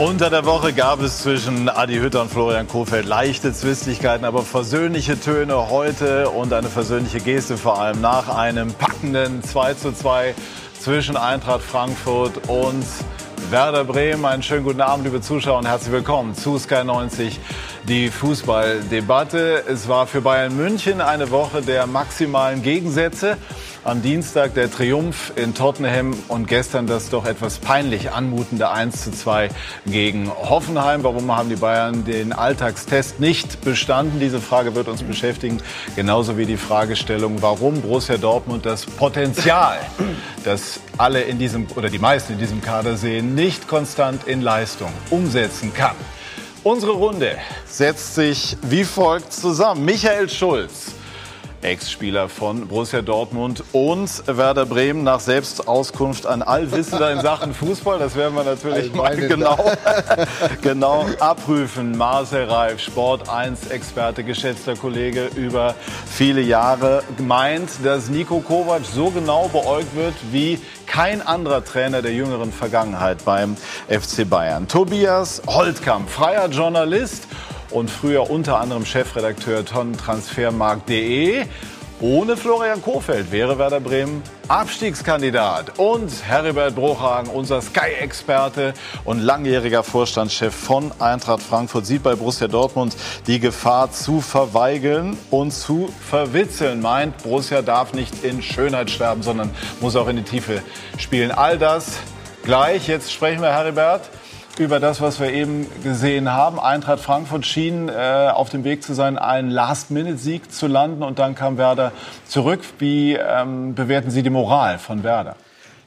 Unter der Woche gab es zwischen Adi Hütter und Florian Kohfeldt leichte Zwistigkeiten, aber versöhnliche Töne heute und eine versöhnliche Geste vor allem nach einem packenden 2 zu 2 zwischen Eintracht Frankfurt und Werder Bremen. Einen schönen guten Abend, liebe Zuschauer, und herzlich willkommen zu Sky 90, die Fußballdebatte. Es war für Bayern München eine Woche der maximalen Gegensätze. Am Dienstag der Triumph in Tottenham und gestern das doch etwas peinlich anmutende 1 zu 2 gegen Hoffenheim. Warum haben die Bayern den Alltagstest nicht bestanden? Diese Frage wird uns beschäftigen. Genauso wie die Fragestellung, warum Borussia Dortmund das Potenzial, das alle in diesem oder die meisten in diesem Kader sehen, nicht konstant in Leistung umsetzen kann. Unsere Runde setzt sich wie folgt zusammen. Michael Schulz Ex-Spieler von Borussia Dortmund und Werder Bremen nach Selbstauskunft ein Allwissender in Sachen Fußball. Das werden wir natürlich mal genau, genau abprüfen. Marcel Reif, Sport 1 Experte, geschätzter Kollege über viele Jahre, meint, dass Nico Kovac so genau beäugt wird wie kein anderer Trainer der jüngeren Vergangenheit beim FC Bayern. Tobias Holtkamp, freier Journalist und früher unter anderem Chefredakteur von Transfermarkt.de. Ohne Florian Kofeld wäre Werder Bremen Abstiegskandidat. Und Heribert Bruchhagen, unser Sky-Experte und langjähriger Vorstandschef von Eintracht Frankfurt, sieht bei Borussia Dortmund die Gefahr zu verweigeln und zu verwitzeln. Meint, Borussia darf nicht in Schönheit sterben, sondern muss auch in die Tiefe spielen. All das gleich. Jetzt sprechen wir, Heribert, über das, was wir eben gesehen haben. Eintracht Frankfurt schien äh, auf dem Weg zu sein, einen Last-Minute-Sieg zu landen und dann kam Werder zurück. Wie ähm, bewerten Sie die Moral von Werder?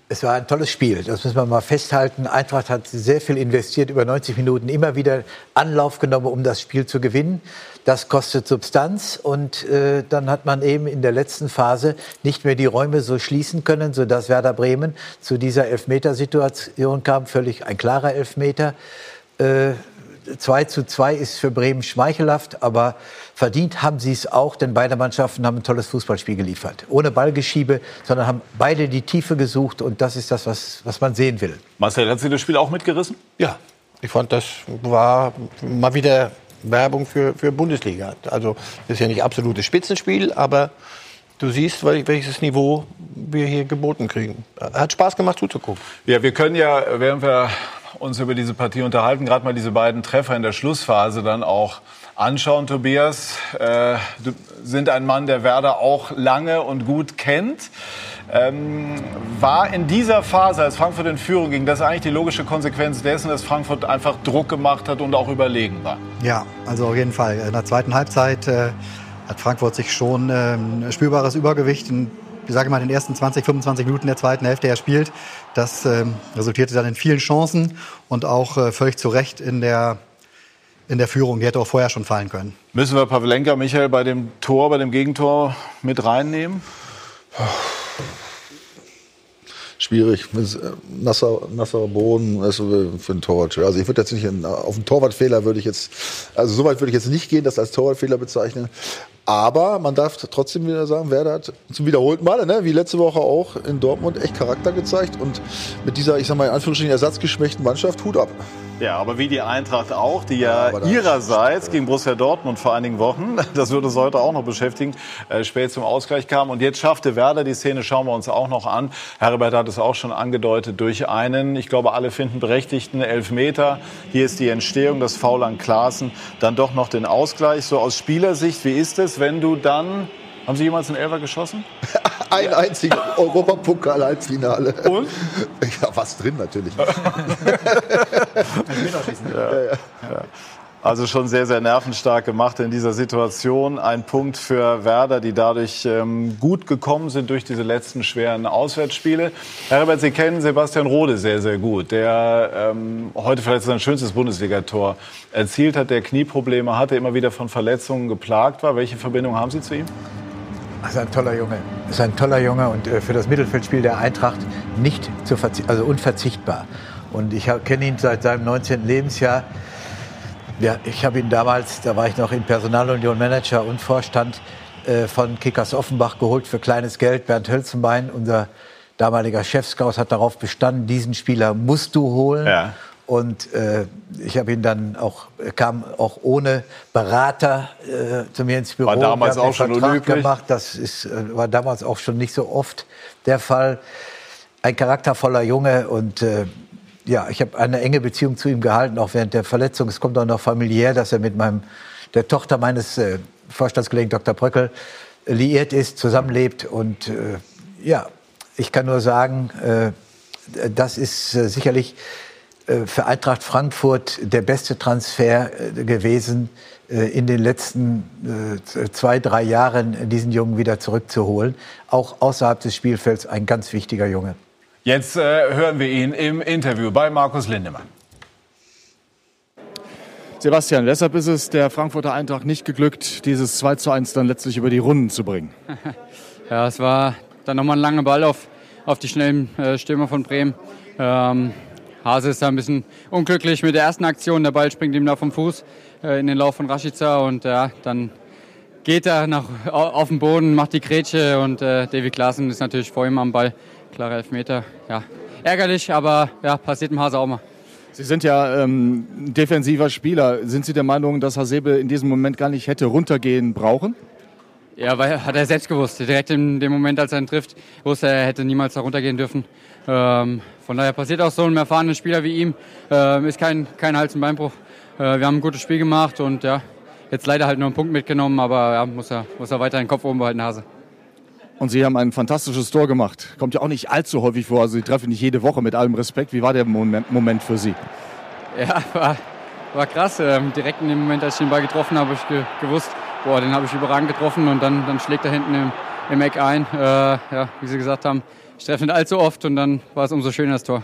Es war ein tolles Spiel, das müssen wir mal festhalten. Eintracht hat sehr viel investiert, über 90 Minuten immer wieder Anlauf genommen, um das Spiel zu gewinnen. Das kostet Substanz und äh, dann hat man eben in der letzten Phase nicht mehr die Räume so schließen können, sodass Werder Bremen zu dieser Elfmetersituation kam, völlig ein klarer Elfmeter. Äh, 2 zu 2 ist für Bremen schmeichelhaft, aber verdient haben sie es auch, denn beide Mannschaften haben ein tolles Fußballspiel geliefert. Ohne Ballgeschiebe, sondern haben beide die Tiefe gesucht und das ist das, was, was man sehen will. Marcel, hat Sie das Spiel auch mitgerissen? Ja, ich fand, das war mal wieder Werbung für, für Bundesliga. Also das ist ja nicht absolutes Spitzenspiel, aber du siehst, welches Niveau wir hier geboten kriegen. Hat Spaß gemacht zuzugucken. Ja, wir können ja, während wir uns über diese Partie unterhalten, gerade mal diese beiden Treffer in der Schlussphase dann auch anschauen. Tobias, äh, du sind ein Mann, der Werder auch lange und gut kennt. Ähm, war in dieser Phase, als Frankfurt in Führung ging, das eigentlich die logische Konsequenz dessen, dass Frankfurt einfach Druck gemacht hat und auch überlegen war? Ja, also auf jeden Fall. In der zweiten Halbzeit äh, hat Frankfurt sich schon äh, ein spürbares Übergewicht in ich sage mal, in den ersten 20, 25 Minuten der zweiten Hälfte er spielt. Das ähm, resultierte dann in vielen Chancen und auch äh, völlig zu Recht in der, in der Führung. Die hätte auch vorher schon fallen können. Müssen wir Pavlenka, Michael, bei dem Tor, bei dem Gegentor mit reinnehmen? schwierig. Äh, nasser, nasser Boden also für einen Torwart. Also ich würde jetzt nicht in, auf einen Torwartfehler würde ich jetzt, also soweit würde ich jetzt nicht gehen, das als Torwartfehler bezeichnen. Aber man darf trotzdem wieder sagen, Werder hat zum wiederholten Male, ne, wie letzte Woche auch in Dortmund, echt Charakter gezeigt und mit dieser, ich sag mal, in Anführungsstrichen ersatzgeschwächten Mannschaft, Hut ab. Ja, aber wie die Eintracht auch, die ja, ja ihrerseits gegen Borussia Dortmund vor einigen Wochen, das würde uns heute auch noch beschäftigen, äh, spät zum Ausgleich kam. Und jetzt schaffte Werder, die Szene schauen wir uns auch noch an. Herbert hat es auch schon angedeutet, durch einen, ich glaube, alle finden berechtigten Elfmeter. Hier ist die Entstehung, das Foul an Klaassen, dann doch noch den Ausgleich. So aus Spielersicht, wie ist es, wenn du dann haben Sie jemals einen Elfer geschossen? Ein ja. einziger Europapokal-Halbfinale. Und? Ja, was drin natürlich. ja, ja. Also schon sehr, sehr nervenstark gemacht in dieser Situation. Ein Punkt für Werder, die dadurch ähm, gut gekommen sind durch diese letzten schweren Auswärtsspiele. Herbert, Sie kennen Sebastian Rode sehr, sehr gut, der ähm, heute vielleicht sein schönstes Bundesligator erzielt hat, der Knieprobleme hatte, immer wieder von Verletzungen geplagt war. Welche Verbindung haben Sie zu ihm? Ist ein toller Junge. Ist ein toller Junge und äh, für das Mittelfeldspiel der Eintracht nicht zu also unverzichtbar. Und ich kenne ihn seit seinem 19. Lebensjahr. Ja, ich habe ihn damals, da war ich noch in Personalunion Manager und Vorstand äh, von Kickers Offenbach geholt für kleines Geld. Bernd Hölzenbein, unser damaliger Chefscout, hat darauf bestanden, diesen Spieler musst du holen. Ja. Und äh, ich habe ihn dann auch, kam auch ohne Berater äh, zu mir ins Büro. War damals auch schon Vertrag unüblich. gemacht. Das ist, äh, war damals auch schon nicht so oft der Fall. Ein charaktervoller Junge und äh, ja, ich habe eine enge Beziehung zu ihm gehalten, auch während der Verletzung. Es kommt auch noch familiär, dass er mit meinem, der Tochter meines äh, Vorstandskollegen Dr. Bröckel äh, liiert ist, zusammenlebt. Und äh, ja, ich kann nur sagen, äh, das ist äh, sicherlich für Eintracht Frankfurt der beste Transfer äh, gewesen, äh, in den letzten äh, zwei, drei Jahren diesen Jungen wieder zurückzuholen. Auch außerhalb des Spielfelds ein ganz wichtiger Junge. Jetzt äh, hören wir ihn im Interview bei Markus Lindemann. Sebastian, weshalb ist es der Frankfurter Eintracht nicht geglückt, dieses 2 zu 1 dann letztlich über die Runden zu bringen? Ja, es war dann nochmal ein langer Ball auf, auf die schnellen äh, Stürmer von Bremen. Ähm, Hase ist da ein bisschen unglücklich mit der ersten Aktion. Der Ball springt ihm da vom Fuß äh, in den Lauf von Rashica und ja, dann geht er nach, au- auf den Boden, macht die Grätsche und äh, David Klaassen ist natürlich vor ihm am Ball. Klarer Elfmeter. Ja, ärgerlich, aber ja, passiert dem Hase auch mal. Sie sind ja ähm, defensiver Spieler. Sind Sie der Meinung, dass Hasebe in diesem Moment gar nicht hätte runtergehen brauchen? Ja, weil hat er selbst gewusst. Direkt in dem Moment, als er ihn trifft, wusste er, er hätte niemals da runtergehen dürfen. Ähm, von daher passiert auch so einem erfahrenen Spieler wie ihm. Ähm, ist kein, kein Hals- und Beinbruch. Äh, wir haben ein gutes Spiel gemacht und ja, jetzt leider halt nur einen Punkt mitgenommen, aber ja, muss er, muss er weiter den Kopf oben behalten, Hase. Und Sie haben ein fantastisches Tor gemacht. Kommt ja auch nicht allzu häufig vor. Also Sie treffen nicht jede Woche mit allem Respekt. Wie war der Moment, Moment für Sie? Ja, war, war krass. Ähm, direkt in dem Moment, als ich den Ball getroffen habe, habe ich ge gewusst, boah, den habe ich überragend getroffen und dann, dann schlägt er hinten im, im Eck ein. Äh, ja, wie Sie gesagt haben, ich treffe nicht allzu oft und dann war es umso schöner das Tor.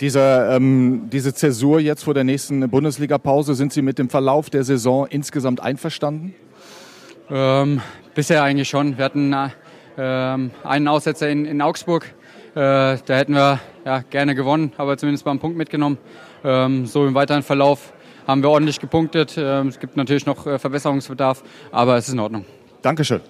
Dieser, ähm, diese Zäsur jetzt vor der nächsten Bundesliga-Pause, sind Sie mit dem Verlauf der Saison insgesamt einverstanden? Ähm, bisher eigentlich schon. Wir hatten äh, ähm, einen Aussetzer in, in Augsburg. Äh, da hätten wir ja, gerne gewonnen, aber zumindest mal einen Punkt mitgenommen. Ähm, so im weiteren Verlauf haben wir ordentlich gepunktet. Ähm, es gibt natürlich noch äh, Verbesserungsbedarf, aber es ist in Ordnung. Dankeschön.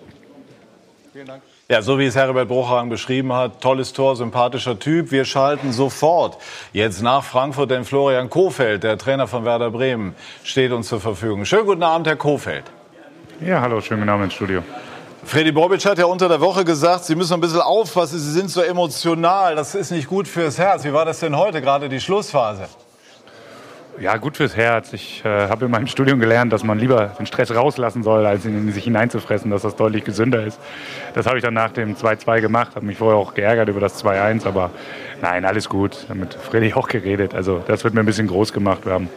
Ja, so wie es Herbert Bruchhagen beschrieben hat, tolles Tor, sympathischer Typ. Wir schalten sofort jetzt nach Frankfurt, denn Florian Kofeld, der Trainer von Werder Bremen, steht uns zur Verfügung. Schönen guten Abend, Herr Kofeld. Ja, hallo, schönen guten Abend ins Studio. Freddy Bobic hat ja unter der Woche gesagt, Sie müssen ein bisschen aufpassen, Sie sind so emotional, das ist nicht gut fürs Herz. Wie war das denn heute, gerade die Schlussphase? Ja, gut fürs Herz. Ich äh, habe in meinem Studium gelernt, dass man lieber den Stress rauslassen soll, als ihn in sich hineinzufressen, dass das deutlich gesünder ist. Das habe ich dann nach dem 2-2 gemacht, habe mich vorher auch geärgert über das 2-1, aber nein, alles gut. Ich habe mit Freddy auch geredet. Also das wird mir ein bisschen groß gemacht. Wir haben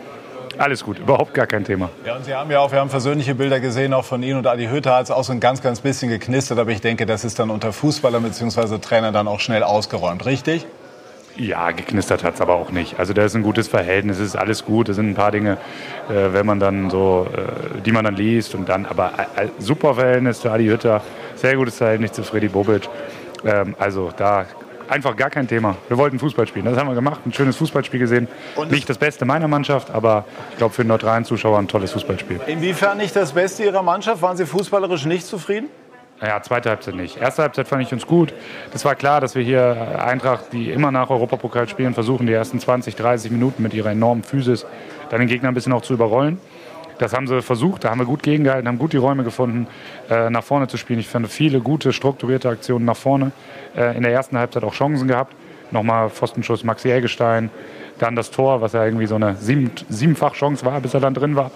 alles gut, überhaupt gar kein Thema. Ja, und Sie haben ja auch, wir haben persönliche Bilder gesehen, auch von Ihnen und Adi Hütter hat es auch so ein ganz, ganz bisschen geknistert, aber ich denke, das ist dann unter Fußballern bzw. Trainern dann auch schnell ausgeräumt, richtig? Ja, geknistert hat es aber auch nicht. Also da ist ein gutes Verhältnis, es ist alles gut. Es sind ein paar Dinge, äh, wenn man dann so, äh, die man dann liest und dann, aber äh, super Verhältnis zu Adi Hütter, sehr gutes Verhältnis zu Freddy Bobic. Ähm, also da einfach gar kein Thema. Wir wollten Fußball spielen, das haben wir gemacht, ein schönes Fußballspiel gesehen. nicht das Beste meiner Mannschaft, aber ich glaube für den neutralen Zuschauer ein tolles Fußballspiel. Inwiefern nicht das Beste Ihrer Mannschaft? Waren Sie fußballerisch nicht zufrieden? Ja, zweite Halbzeit nicht. Erste Halbzeit fand ich uns gut. Das war klar, dass wir hier Eintracht, die immer nach Europapokal spielen, versuchen, die ersten 20, 30 Minuten mit ihrer enormen Physis dann den Gegner ein bisschen auch zu überrollen. Das haben sie versucht, da haben wir gut gegengehalten, haben gut die Räume gefunden, äh, nach vorne zu spielen. Ich fand viele gute, strukturierte Aktionen nach vorne. Äh, in der ersten Halbzeit auch Chancen gehabt. Nochmal Pfostenschuss Maxi Eggestein, dann das Tor, was ja irgendwie so eine sieben, siebenfach Chance war, bis er dann drin war.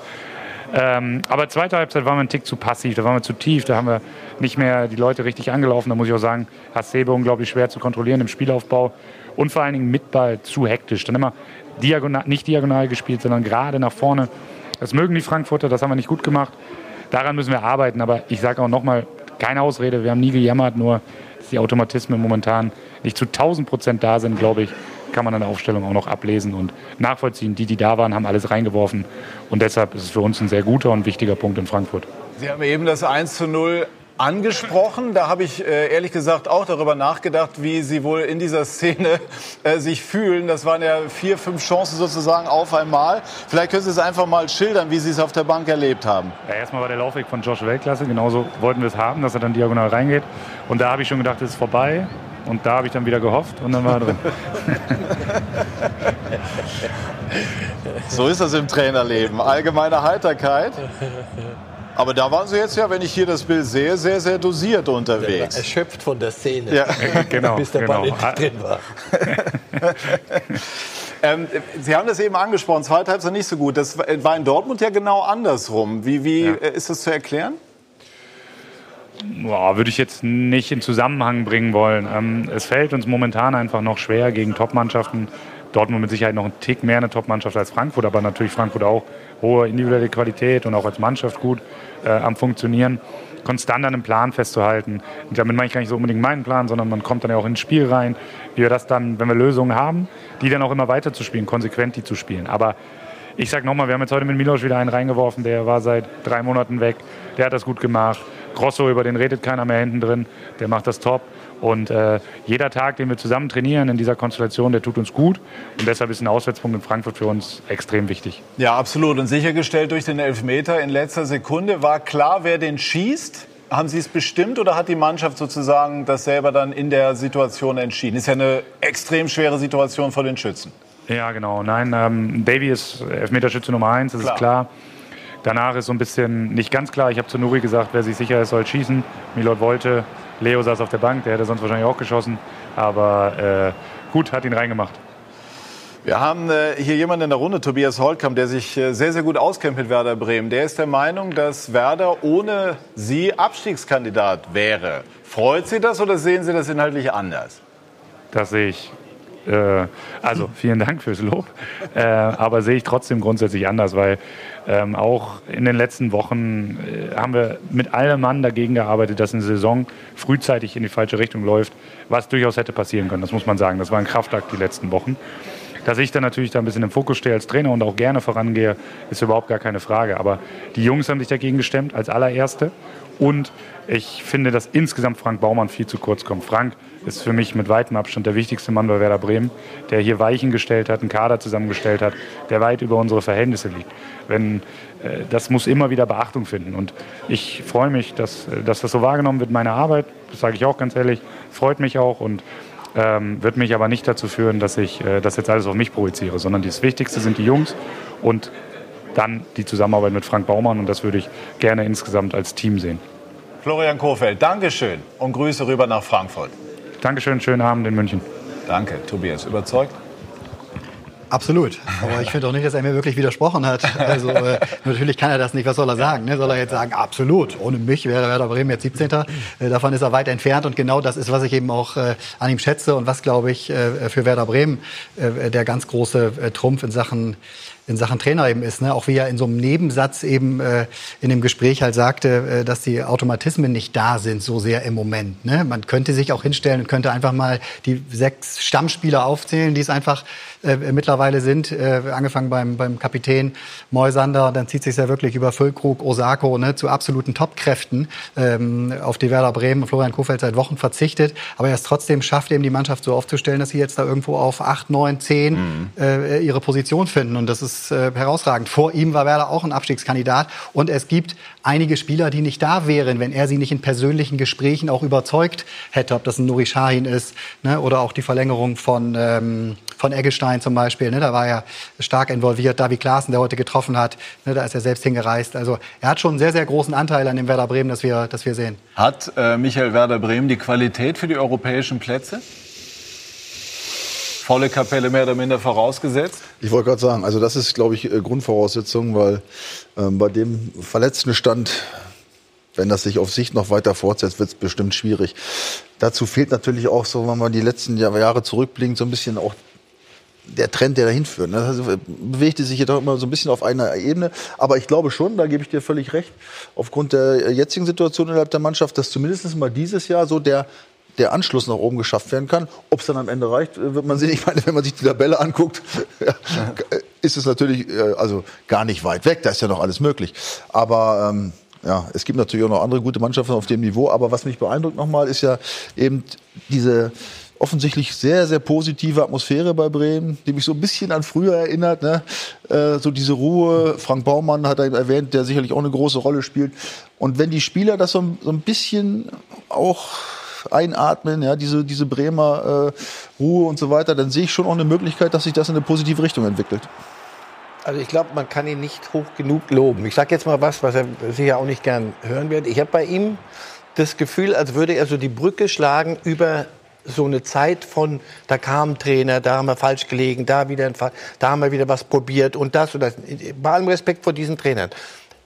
Ähm, aber zweite Halbzeit waren wir ein Tick zu passiv, da waren wir zu tief, da haben wir nicht mehr die Leute richtig angelaufen. Da muss ich auch sagen, Hasebe unglaublich schwer zu kontrollieren im Spielaufbau und vor allen Dingen mit Ball zu hektisch. Dann immer diagonal, nicht diagonal gespielt, sondern gerade nach vorne. Das mögen die Frankfurter, das haben wir nicht gut gemacht. Daran müssen wir arbeiten, aber ich sage auch nochmal, keine Ausrede, wir haben nie gejammert, nur dass die Automatismen momentan nicht zu 1000 Prozent da sind, glaube ich, kann man an der Aufstellung auch noch ablesen und nachvollziehen. Die, die da waren, haben alles reingeworfen und deshalb ist es für uns ein sehr guter und wichtiger Punkt in Frankfurt. Sie haben eben das 1 zu 0 angesprochen. Da habe ich äh, ehrlich gesagt auch darüber nachgedacht, wie Sie wohl in dieser Szene äh, sich fühlen. Das waren ja vier, fünf Chancen sozusagen auf einmal. Vielleicht können Sie es einfach mal schildern, wie Sie es auf der Bank erlebt haben. Ja, erstmal war der Laufweg von Josh Weltklasse. Genauso wollten wir es haben, dass er dann diagonal reingeht. Und da habe ich schon gedacht, es ist vorbei. Und da habe ich dann wieder gehofft und dann war er drin. So ist das im Trainerleben. Allgemeine Heiterkeit. Aber da waren Sie jetzt ja, wenn ich hier das Bild sehe, sehr, sehr dosiert unterwegs. Erschöpft von der Szene, Ja. Genau, bis der Ball genau. endlich drin war. Ähm, Sie haben das eben angesprochen, zweite Halbzeit nicht so gut. Das war in Dortmund ja genau andersrum. Wie, wie Ja. äh, ist das zu erklären? Boah, würde ich jetzt nicht in Zusammenhang bringen wollen. Ähm, es fällt uns momentan einfach noch schwer gegen Top-Mannschaften. Dortmund mit Sicherheit noch ein Tick mehr eine Top-Mannschaft als Frankfurt, aber natürlich Frankfurt auch hohe individuelle Qualität und auch als Mannschaft gut äh, am Funktionieren. Konstant an einem Plan festzuhalten. Und damit meine ich gar nicht so unbedingt meinen Plan, sondern man kommt dann ja auch ins Spiel rein, wie wir das dann, wenn wir Lösungen haben, die dann auch immer weiter zu spielen, konsequent die zu spielen. Aber ich sag nochmal, wir haben jetzt heute mit Milos wieder einen reingeworfen, der war seit drei Monaten weg. Der hat das gut gemacht. Grosso, über den redet keiner mehr hinten drin. Der macht das top. Und äh, jeder Tag, den wir zusammen trainieren in dieser Konstellation, der tut uns gut. Und deshalb ist ein Auswärtspunkt in Frankfurt für uns extrem wichtig. Ja, absolut. Und sichergestellt durch den Elfmeter in letzter Sekunde. War klar, wer den schießt? Haben Sie es bestimmt oder hat die Mannschaft sozusagen das selber dann in der Situation entschieden? Ist ja eine extrem schwere Situation vor den Schützen. Ja, genau. Nein, ähm, Davy ist Elfmeterschütze Nummer eins, das Klar. ist klar. Danach ist so ein bisschen nicht ganz klar. Ich habe zu Nuri gesagt, wer sich sicher ist, soll schießen. Milot wollte. Leo saß auf der Bank, der hätte sonst wahrscheinlich auch geschossen. Aber äh, gut, hat ihn reingemacht. Wir haben äh, hier jemanden in der Runde, Tobias Holtkamp, der sich äh, sehr, sehr gut auskennt mit Werder Bremen. Der ist der Meinung, dass Werder ohne Sie Abstiegskandidat wäre. Freut Sie das oder sehen Sie das inhaltlich anders? Das sehe ich. Äh, also vielen Dank fürs Lob. Äh, aber sehe ich trotzdem grundsätzlich anders, weil ähm, auch in den letzten Wochen äh, haben wir mit allem Mann dagegen gearbeitet, dass eine Saison frühzeitig in die falsche Richtung läuft, was durchaus hätte passieren können. Das muss man sagen. Das war ein Kraftakt die letzten Wochen. Dass ich dann natürlich da ein bisschen im Fokus stehe als Trainer und auch gerne vorangehe, ist überhaupt gar keine Frage. Aber die Jungs haben sich dagegen gestemmt als allererste. Und ich finde, dass insgesamt Frank Baumann viel zu kurz kommt. Frank ist für mich mit weitem Abstand der wichtigste Mann bei Werder Bremen, der hier Weichen gestellt hat, einen Kader zusammengestellt hat, der weit über unsere Verhältnisse liegt. Wenn, äh, das muss immer wieder Beachtung finden. Und ich freue mich, dass, äh, dass das so wahrgenommen wird, meine Arbeit. Das sage ich auch ganz ehrlich. Freut mich auch und ähm, wird mich aber nicht dazu führen, dass ich äh, das jetzt alles auf mich projiziere, sondern das Wichtigste sind die Jungs und dann die Zusammenarbeit mit Frank Baumann und das würde ich gerne insgesamt als Team sehen. Florian Kohfeldt, Dankeschön und Grüße rüber nach Frankfurt. Dankeschön, schönen Abend in München. Danke, Tobias. Überzeugt? Absolut. Aber ich finde auch nicht, dass er mir wirklich widersprochen hat. Also äh, natürlich kann er das nicht. Was soll er sagen? Ne? Soll er jetzt sagen, absolut. Ohne mich wäre Werder Bremen jetzt 17. Äh, davon ist er weit entfernt. Und genau das ist, was ich eben auch äh, an ihm schätze und was, glaube ich, äh, für Werder Bremen äh, der ganz große äh, Trumpf in Sachen in Sachen Trainer eben ist. Ne? Auch wie er in so einem Nebensatz eben äh, in dem Gespräch halt sagte, äh, dass die Automatismen nicht da sind so sehr im Moment. Ne? Man könnte sich auch hinstellen und könnte einfach mal die sechs Stammspieler aufzählen, die es einfach äh, mittlerweile sind, äh, angefangen beim, beim Kapitän Moisander, dann zieht sich ja wirklich über Füllkrug, Osako ne, zu absoluten Topkräften, ähm, auf die Werder Bremen. Und Florian Kofeld seit Wochen verzichtet, aber er es trotzdem schafft, eben die Mannschaft so aufzustellen, dass sie jetzt da irgendwo auf 8, 9, 10 äh, ihre Position finden. Und das ist äh, herausragend. Vor ihm war Werder auch ein Abstiegskandidat. Und es gibt einige Spieler, die nicht da wären, wenn er sie nicht in persönlichen Gesprächen auch überzeugt hätte, ob das ein Nuri Sahin ist ne, oder auch die Verlängerung von, ähm, von Eggestein zum Beispiel. Ne, da war er stark involviert. Davi Klaassen, der heute getroffen hat, ne, da ist er selbst hingereist. Also er hat schon einen sehr, sehr großen Anteil an dem Werder Bremen, das wir, das wir sehen. Hat äh, Michael Werder Bremen die Qualität für die europäischen Plätze? Volle Kapelle mehr oder minder vorausgesetzt? Ich wollte gerade sagen, also das ist, glaube ich, äh, Grundvoraussetzung, weil ähm, bei dem verletzten Stand, wenn das sich auf Sicht noch weiter fortsetzt, wird es bestimmt schwierig. Dazu fehlt natürlich auch, so wenn man die letzten Jahr- Jahre zurückblinkt, so ein bisschen auch der Trend, der dahin führt. ne? Das heißt, bewegte sich jedoch immer so ein bisschen auf einer Ebene. Aber ich glaube schon, da gebe ich dir völlig recht, aufgrund der jetzigen Situation innerhalb der Mannschaft, dass zumindest mal dieses Jahr so der der Anschluss nach oben geschafft werden kann. Ob es dann am Ende reicht, äh, wird man sehen. Ich meine, wenn man sich die Tabelle anguckt, ja, ist es natürlich äh, also gar nicht weit weg. Da ist ja noch alles möglich. Aber ähm, ja, es gibt natürlich auch noch andere gute Mannschaften auf dem Niveau. Aber was mich beeindruckt nochmal, ist ja eben diese offensichtlich sehr, sehr positive Atmosphäre bei Bremen, die mich so ein bisschen an früher erinnert. Ne? Äh, so diese Ruhe. Frank Baumann hat er erwähnt, der sicherlich auch eine große Rolle spielt. Und wenn die Spieler das so, so ein bisschen auch einatmen, ja, diese, diese Bremer äh, Ruhe und so weiter, dann sehe ich schon auch eine Möglichkeit, dass sich das in eine positive Richtung entwickelt. Also ich glaube, man kann ihn nicht hoch genug loben. Ich sage jetzt mal was, was er sicher auch nicht gern hören wird. Ich habe bei ihm das Gefühl, als würde er so die Brücke schlagen über so eine Zeit von, da kam ein Trainer, da haben wir falsch gelegen, da wieder ein Fall, da haben wir wieder was probiert und das und das. Bei allem Respekt vor diesen Trainern.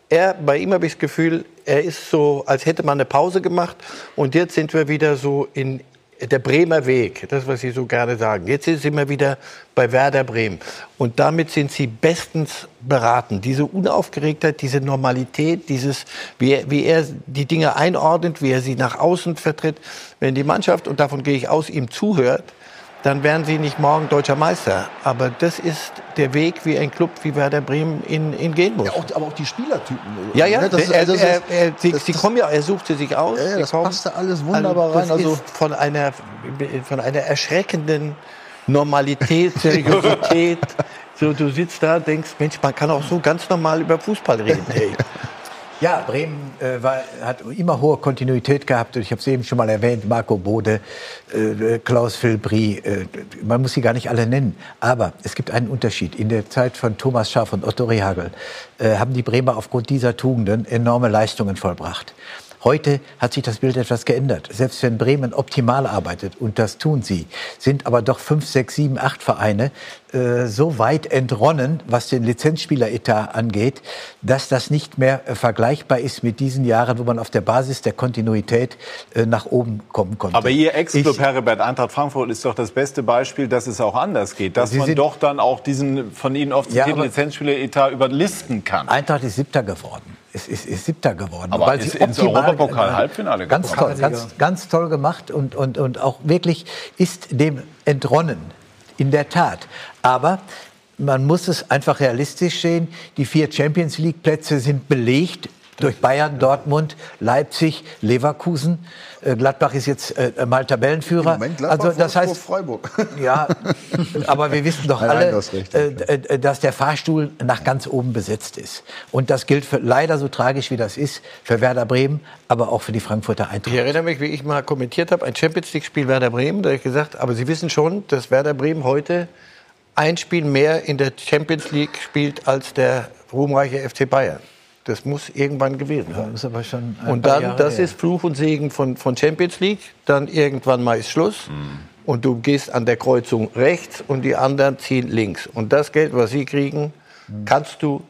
Er, bei ihm habe ich das Gefühl, er ist so, als hätte man eine Pause gemacht und jetzt sind wir wieder so in, der Bremer Weg, das, was Sie so gerne sagen. Jetzt sind wir wieder bei Werder Bremen. Und damit sind Sie bestens beraten. Diese Unaufgeregtheit, diese Normalität, dieses, wie, wie er die Dinge einordnet, wie er sie nach außen vertritt. Wenn die Mannschaft, und davon gehe ich aus, ihm zuhört, dann werden sie nicht morgen deutscher Meister. Aber das ist der Weg, wie ein Club wie Werder Bremen in, in gehen muss. Ja, auch, aber auch die Spielertypen. Ja, ja, Ne, das er, also das er, er, sie, das- sie das- kommen ja, er sucht sie sich aus. Ja, das passte alles wunderbar also, rein. Also- von einer, von einer erschreckenden Normalität, Seriosität. so, du sitzt da, denkst, Mensch, man kann auch so ganz normal über Fußball reden. Ey. Ja, Bremen äh, war, hat immer hohe Kontinuität gehabt. Ich habe es eben schon mal erwähnt, Marco Bode, äh, Klaus Filbri, äh, man muss sie gar nicht alle nennen. Aber es gibt einen Unterschied. In der Zeit von Thomas Schaff und Otto Rehagel äh, haben die Bremer aufgrund dieser Tugenden enorme Leistungen vollbracht. Heute hat sich das Bild etwas geändert. Selbst wenn Bremen optimal arbeitet, und das tun sie, sind aber doch fünf, sechs, sieben, acht Vereine äh, so weit entronnen, was den Lizenzspieleretat angeht, dass das nicht mehr äh, vergleichbar ist mit diesen Jahren, wo man auf der Basis der Kontinuität äh, nach oben kommen konnte. Aber Ihr Ex-Club Herbert Eintracht Frankfurt ist doch das beste Beispiel, dass es auch anders geht. Dass man doch dann auch diesen von Ihnen oft Ja, zitierten aber- Lizenzspieler-Etat überlisten kann. Eintracht ist Siebter geworden. Es ist, ist Siebter geworden. Aber weil ist sie ins Europapokal-Halbfinale Ganz toll, ganz, ganz toll gemacht und, und, und auch wirklich ist dem entronnen. In der Tat. Aber man muss es einfach realistisch sehen. Die vier Champions League Plätze sind belegt durch Bayern, Dortmund, Leipzig, Leverkusen. Äh, Gladbach ist jetzt äh, mal Tabellenführer. Im Moment Gladbach, also das Wolfsburg, heißt, Freiburg. ja, aber wir wissen doch Nein, nein, alle, hast recht. äh, äh, dass der Fahrstuhl nach ganz oben besetzt ist. Und das gilt für, leider so tragisch wie das ist, für Werder Bremen, aber auch für die Frankfurter Ich Eintracht. erinnere mich, wie ich mal kommentiert habe, ein Champions League-Spiel Werder Bremen. Da habe ich gesagt, aber Sie wissen schon, dass Werder Bremen heute ein Spiel mehr in der Champions League spielt als der ruhmreiche FC Bayern. Das muss irgendwann gewesen sein. Das ist aber schon Und dann, Jahre das her. ist Fluch und Segen von, von Champions League. Dann irgendwann mal ist Schluss. Und du gehst an der Kreuzung rechts und die anderen ziehen links. Und das Geld, was sie kriegen, kannst du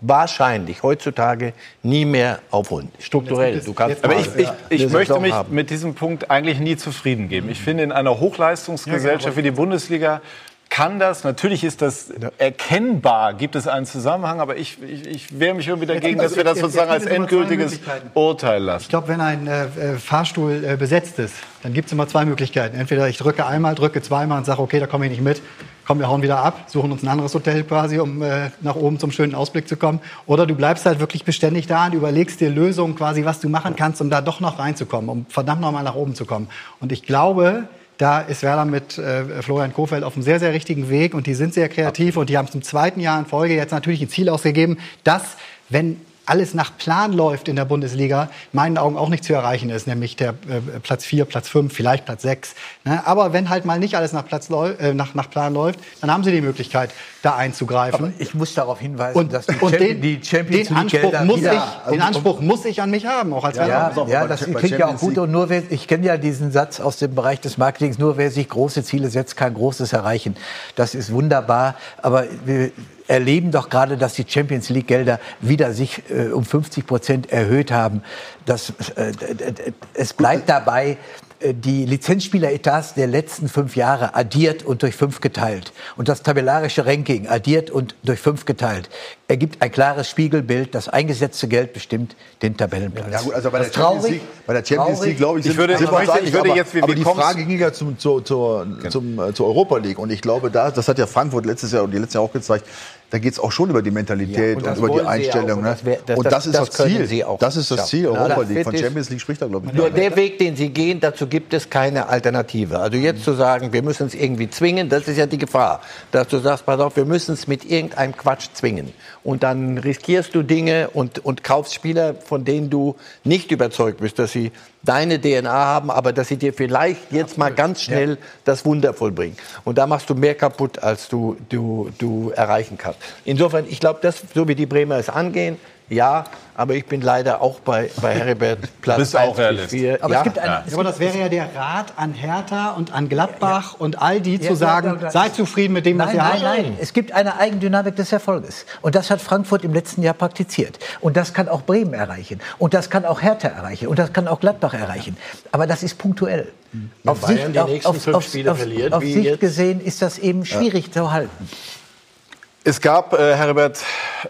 wahrscheinlich heutzutage nie mehr aufholen. Strukturell. Du kannst Aber ich, ich, ich möchte mich haben. mit diesem Punkt eigentlich nie zufrieden geben. Ich finde, in einer Hochleistungsgesellschaft wie die Bundesliga kann das, natürlich ist das erkennbar, gibt es einen Zusammenhang, aber ich, ich, ich wehre mich irgendwie dagegen, dass wir das sozusagen als endgültiges. Urteil lassen. Ich glaube, wenn ein äh, äh, Fahrstuhl äh, besetzt ist, dann gibt es immer zwei Möglichkeiten. Entweder ich drücke einmal, drücke zweimal und sage, okay, da komme ich nicht mit. Komm, wir hauen wieder ab, suchen uns ein anderes Hotel quasi, um äh, nach oben zum schönen Ausblick zu kommen. Oder du bleibst halt wirklich beständig da und überlegst dir Lösungen quasi, was du machen kannst, um da doch noch reinzukommen, um verdammt nochmal nach oben zu kommen. Und ich glaube, da ist Werder mit äh, Florian Kofeld auf einem sehr, sehr richtigen Weg und die sind sehr kreativ und die haben zum zweiten Jahr in Folge jetzt natürlich ein Ziel ausgegeben, dass, wenn alles nach Plan läuft in der Bundesliga, in meinen Augen auch nicht zu erreichen ist, nämlich der äh, Platz 4, Platz 5, vielleicht Platz 6. Ne? Aber wenn halt mal nicht alles nach, Platz äh, nach, nach Plan läuft, dann haben sie die Möglichkeit, da einzugreifen. Ich muss darauf hinweisen, und, dass die, und Champions- den, die Champions den League Anspruch, muss wieder- ich, den Anspruch muss ich an mich haben, auch als Ja, ja bei- das bei klingt ja auch gut. Und nur wer, ich kenne ja diesen Satz aus dem Bereich des Marketings, nur wer sich große Ziele setzt, kann Großes erreichen. Das ist wunderbar. Aber wir erleben doch gerade, dass die Champions League Gelder wieder sich äh, um 50 Prozent erhöht haben. Das, äh, es bleibt dabei, äh, die Lizenzspieleretats der letzten fünf Jahre addiert und durch fünf geteilt. Und das tabellarische Ranking addiert und durch fünf geteilt ergibt ein klares Spiegelbild. Das eingesetzte Geld bestimmt den Tabellenplatz. Ja gut, also bei der Das Champions traurig, League, bei der Champions traurig. League glaube ich, Ich sind, würde- sind ich möchte- ich würde aber, jetzt- wir- aber die Frage ging ja zum, zur, zur, zum, äh, zur Europa League und ich glaube, da, das hat ja Frankfurt letztes Jahr und die letzten Jahr auch gezeigt, da geht es auch schon über die Mentalität Ja, und und, über die Einstellung. auch. Und ne? das wär- das- und das- das ist das Ziel. sie auch Das ist das. Ziel Na, Europa das League. Von Champions League spricht da glaube ich Nur der Weg, den Sie gehen, dazu gibt es keine Alternative. Also jetzt zu sagen, wir müssen es irgendwie zwingen, das ist ja die Gefahr. Dass du sagst, pass auf, wir müssen es mit irgendeinem Quatsch zwingen. Und dann riskierst du Dinge und, und kaufst Spieler, von denen du nicht überzeugt bist, dass sie deine DNA haben, aber dass sie dir vielleicht jetzt mal ganz schnell das Wunder vollbringen. Und da machst du mehr kaputt, als du, du, du erreichen kannst. Insofern, ich glaube, so wie die Bremer es angehen, ja, aber ich bin leider auch bei, bei Heribert Platz bist auch 1 bis Realist. 4. Aber ja. es gibt ein, Ja, aber das wäre ja der Rat an Hertha und an Gladbach und all die Ja, zu sagen, ja, ja. seid zufrieden mit dem, was Nein, ihr nein, habt. nein. Es gibt eine Eigendynamik des Erfolges. Und das hat Frankfurt im letzten Jahr praktiziert. Und das kann auch Bremen erreichen. Und das kann auch Hertha erreichen. Und das kann auch Gladbach erreichen. Aber das ist punktuell. Auf Bayern die nächsten fünf Spiele auf, verliert, auf wie Sicht jetzt. gesehen ist das eben schwierig zu halten. Es gab, äh, Herbert,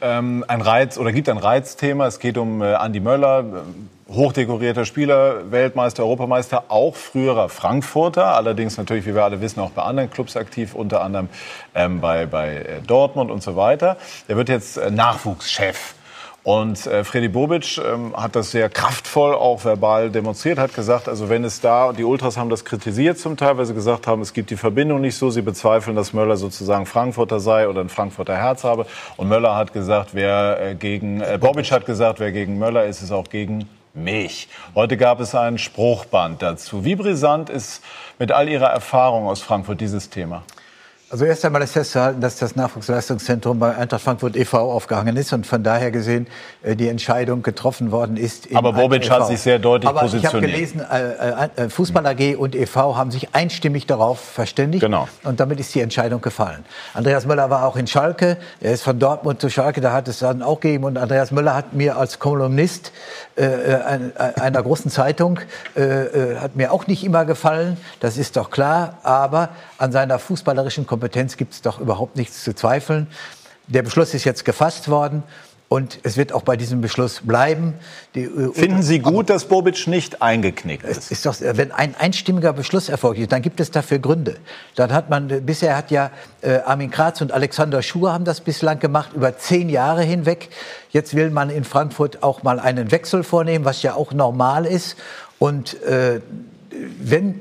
ähm, ein Reiz oder gibt ein Reizthema. Es geht um äh, Andi Möller, äh, hochdekorierter Spieler, Weltmeister, Europameister, auch früherer Frankfurter. Allerdings natürlich, wie wir alle wissen, auch bei anderen Clubs aktiv, unter anderem ähm, bei, bei äh, Dortmund und so weiter. Der wird jetzt äh, Nachwuchschef. Und äh, Freddy Bobic ähm, hat das sehr kraftvoll auch verbal demonstriert, hat gesagt, also wenn es da, die Ultras haben das kritisiert zum Teil, weil sie gesagt haben, es gibt die Verbindung nicht so, sie bezweifeln, dass Möller sozusagen Frankfurter sei oder ein Frankfurter Herz habe. Und Möller hat gesagt, wer äh, gegen, äh, Bobic hat gesagt, wer gegen Möller ist, ist auch gegen mich. Heute gab es ein Spruchband dazu. Wie brisant ist mit all Ihrer Erfahrung aus Frankfurt dieses Thema? Also erst einmal ist festzuhalten, dass das Nachwuchsleistungszentrum bei Eintracht Frankfurt e.V. aufgehangen ist und von daher gesehen äh, die Entscheidung getroffen worden ist. Aber Bobic hat sich sehr deutlich Aber ich habe positioniert. gelesen, äh, äh, Fußball AG und e.V. haben sich einstimmig darauf verständigt. Genau. Und damit ist die Entscheidung gefallen. Andreas Möller war auch in Schalke. Er ist von Dortmund zu Schalke. Da hat es dann auch gegeben. Und Andreas Möller hat mir als Kolumnist ein- einer großen Zeitung hat mir auch nicht immer gefallen. Das ist doch klar. Aber an seiner fußballerischen Kompetenz gibt es doch überhaupt nichts zu zweifeln. Der Beschluss ist jetzt gefasst worden. Und es wird auch bei diesem Beschluss bleiben. Die, äh, Finden Sie gut, dass Bobic nicht eingeknickt ist? ist doch, wenn ein einstimmiger Beschluss erfolgt ist, dann gibt es dafür Gründe. Dann hat man, äh, bisher hat ja äh, Armin Kratz und Alexander Schur haben das bislang gemacht, über zehn Jahre hinweg. Jetzt will man in Frankfurt auch mal einen Wechsel vornehmen, was ja auch normal ist. Und äh, wenn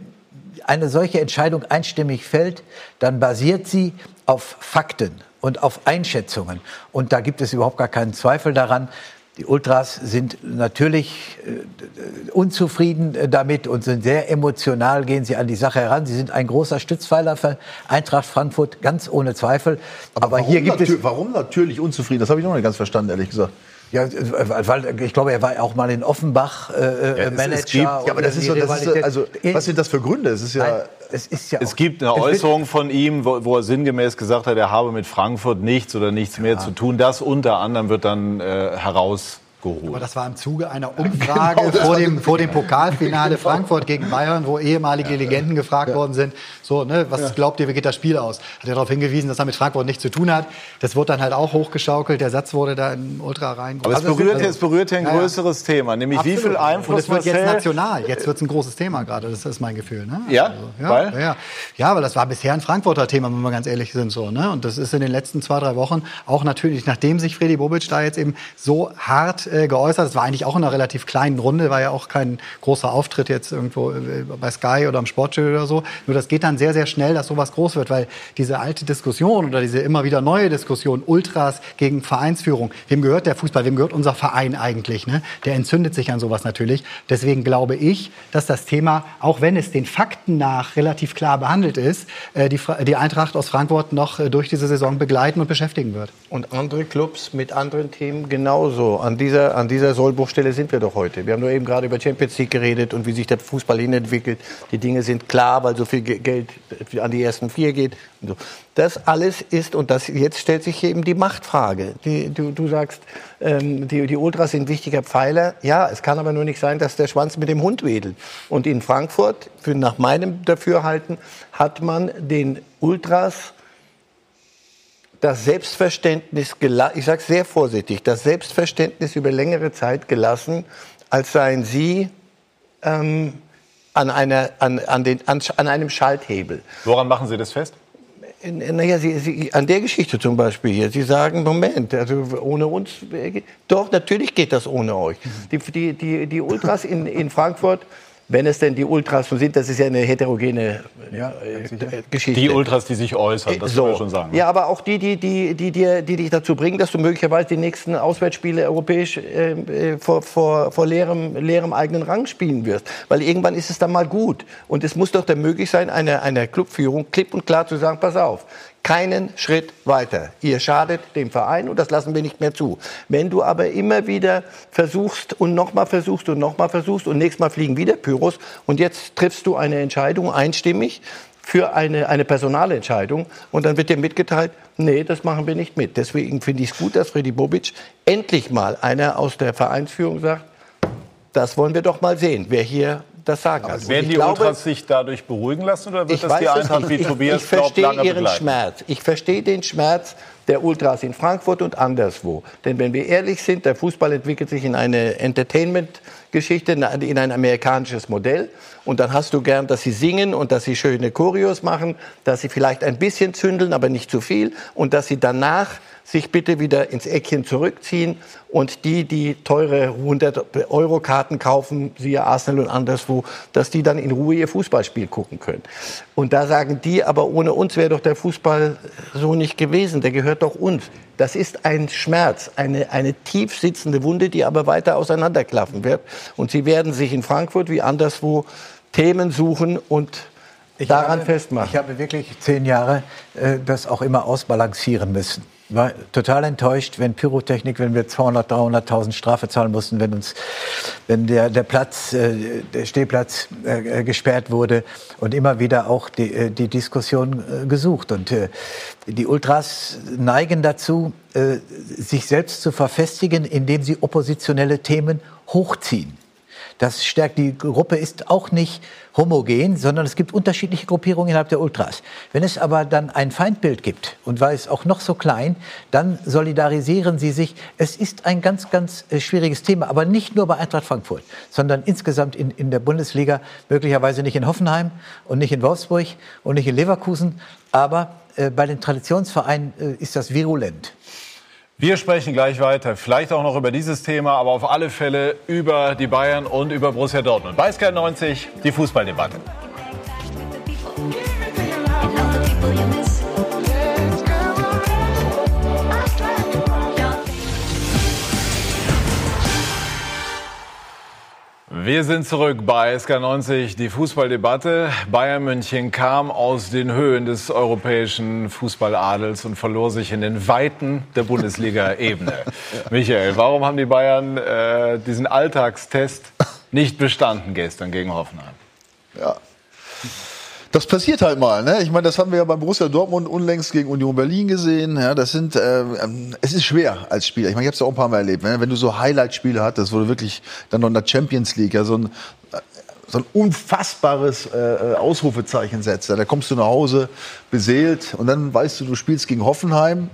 eine solche Entscheidung einstimmig fällt, dann basiert sie auf Fakten und auf Einschätzungen. Und da gibt es überhaupt gar keinen Zweifel daran. Die Ultras sind natürlich äh, unzufrieden äh, damit und sind sehr emotional, gehen sie an die Sache heran. Sie sind ein großer Stützpfeiler für Eintracht Frankfurt, ganz ohne Zweifel. Aber, warum hier gibt es... Warum natürlich unzufrieden? Das habe ich noch nicht ganz verstanden, ehrlich gesagt. Ja, äh, weil ich glaube, er war auch mal in Offenbach äh, äh, es- es Manager. gibt- ja, Ja, aber das ist, so, das ist also, was sind das für Gründe? Es ist ja. Nein, es ist ja Es gibt eine es Äußerung von ihm, wo, wo er sinngemäß gesagt hat, er habe mit Frankfurt nichts oder nichts mehr zu tun. Das unter anderem wird dann äh, herausgeholt. Aber das war im Zuge einer Umfrage vor, dem, vor dem Pokalfinale Frankfurt gegen Bayern, wo ehemalige Legenden gefragt worden sind, so, ne, was glaubt ihr, wie geht das Spiel aus? Hat er darauf hingewiesen, dass er mit Frankfurt nichts zu tun hat. Das wurde dann halt auch hochgeschaukelt. Der Satz wurde da in Ultra rein. Aber es Also berührt, also- es berührt ein Ja, ja. größeres Thema, nämlich wie Absolut. viel Einfluss Und es wird jetzt national. Jetzt wird es ein großes Thema gerade. Das ist mein Gefühl. Ne? Ja? ja, Weil? ja, ja. Ja, weil das war bisher ein Frankfurter Thema, wenn wir ganz ehrlich sind. So, ne? Und das ist in den letzten zwei, drei Wochen auch natürlich, nachdem sich Freddy Bobic da jetzt eben so hart äh, geäußert, das war eigentlich auch in einer relativ kleinen Runde, war ja auch kein großer Auftritt jetzt irgendwo äh, bei Sky oder am Sportstudio oder so. Nur das geht dann sehr, sehr schnell, dass sowas groß wird, weil diese alte Diskussion oder diese immer wieder neue Diskussion, Ultras gegen Vereinsführung, wem gehört der Fußball, wem gehört unser Verein eigentlich? Ne? Der entzündet sich an sowas natürlich. Deswegen glaube ich, dass das Thema, auch wenn es den Fakten nach relativ klar behandelt ist, äh, die, die Eintracht aus Frankfurt noch durch diese Saison begleiten und beschäftigen wird. Und andere Clubs mit anderen Themen genauso. An dieser, an dieser Sollbruchstelle sind wir doch heute. Wir haben nur eben gerade über Champions League geredet und wie sich der Fußball hinentwickelt. Die Dinge sind klar, weil so viel Ge- Geld an die ersten vier geht. So. Das alles ist, und das, jetzt stellt sich eben die Machtfrage. Die, du, du sagst, ähm, die, die Ultras sind wichtiger Pfeiler. Ja, es kann aber nur nicht sein, dass der Schwanz mit dem Hund wedelt. Und in Frankfurt, für, nach meinem Dafürhalten, hat man den Ultras das Selbstverständnis, ich sage sehr vorsichtig, das Selbstverständnis über längere Zeit gelassen, als seien sie ähm, an, einer, an, an, den, an, an einem Schalthebel. Woran machen Sie das fest? Naja, Sie, Sie, an der Geschichte zum Beispiel hier. Sie sagen, Moment, also ohne uns, äh, doch, natürlich geht das ohne euch. Die, die, die, die Ultras in, in Frankfurt wenn es denn die Ultras so sind, das ist ja eine heterogene Ja, äh, Geschichte. Die Ultras, die sich äußern, das so. können wir schon sagen. ne? Ja, aber auch die, die, die, die, die, die dich dazu bringen, dass du möglicherweise die nächsten Auswärtsspiele europäisch äh, äh, vor, vor, vor leerem, leerem eigenen Rang spielen wirst. Weil irgendwann ist es dann mal gut. Und es muss doch dann möglich sein, einer eine Clubführung klipp und klar zu sagen, pass auf, keinen Schritt weiter. Ihr schadet dem Verein und das lassen wir nicht mehr zu. Wenn du aber immer wieder versuchst und nochmal versuchst und nochmal versuchst und nächstes Mal fliegen wieder Pyros und jetzt triffst du eine Entscheidung einstimmig für eine, eine Personalentscheidung und dann wird dir mitgeteilt, nee, das machen wir nicht mit. Deswegen finde ich es gut, dass Freddy Bobic endlich mal einer aus der Vereinsführung sagt, das wollen wir doch mal sehen, wer hier das Sagen. Und Werden ich die glaube, Ultras sich dadurch beruhigen lassen oder wird ich das weiß die Eintracht nicht. wie Ich, Tobias ich glaubt, verstehe lange Ihren begleiten? Schmerz. Ich verstehe den Schmerz der Ultras in Frankfurt und anderswo. Denn wenn wir ehrlich sind, der Fußball entwickelt sich in eine Entertainment-Geschichte, in ein amerikanisches Modell. Und dann hast du gern, dass sie singen und dass sie schöne Choreos machen, dass sie vielleicht ein bisschen zündeln, aber nicht zu viel. Und dass sie danach sich bitte wieder ins Eckchen zurückziehen und die, die teure 100-Euro-Karten kaufen, siehe Arsenal und anderswo, dass die dann in Ruhe ihr Fußballspiel gucken können. Und da sagen die, aber ohne uns wäre doch der Fußball so nicht gewesen, der gehört doch uns. Das ist ein Schmerz, eine, eine tief sitzende Wunde, die aber weiter auseinanderklaffen wird. Und sie werden sich in Frankfurt wie anderswo Themen suchen und daran habe, festmachen. Ich habe wirklich zehn Jahre äh, das auch immer ausbalancieren müssen. War total enttäuscht, wenn Pyrotechnik, wenn wir 200, 300.000 Strafe zahlen mussten, wenn uns, wenn der, der Platz, äh, der Stehplatz äh, gesperrt wurde und immer wieder auch die, äh, die Diskussion äh, gesucht. Und äh, die Ultras neigen dazu, äh, sich selbst zu verfestigen, indem sie oppositionelle Themen hochziehen. Das stärkt die Gruppe ist auch nicht homogen, sondern es gibt unterschiedliche Gruppierungen innerhalb der Ultras. Wenn es aber dann ein Feindbild gibt und war es auch noch so klein, dann solidarisieren sie sich. Es ist ein ganz, ganz äh, schwieriges Thema, aber nicht nur bei Eintracht Frankfurt, sondern insgesamt in, in der Bundesliga, möglicherweise nicht in Hoffenheim und nicht in Wolfsburg und nicht in Leverkusen, aber äh, bei den Traditionsvereinen äh, ist das virulent. Wir sprechen gleich weiter, vielleicht auch noch über dieses Thema, aber auf alle Fälle über die Bayern und über Borussia Dortmund. Bei Sky 90 die Fußballdebatte. Wir sind zurück bei SK90, die Fußballdebatte. Bayern München kam aus den Höhen des europäischen Fußballadels und verlor sich in den Weiten der Bundesliga-Ebene. Michael, warum haben die Bayern äh, diesen Alltagstest nicht bestanden gestern gegen Hoffenheim? Ja. Das passiert halt mal. Ne? Ich meine, das haben wir ja beim Borussia Dortmund unlängst gegen Union Berlin gesehen. Ja, das sind, äh, es ist schwer als Spieler. Ich meine, ich habe es ja auch ein paar Mal erlebt. Ne? Wenn du so Highlight-Spiele hattest, wo du wirklich dann noch in der Champions League ja so ein so ein unfassbares äh, Ausrufezeichen setzt. Ja, da kommst du nach Hause beseelt und dann weißt du, du spielst gegen Hoffenheim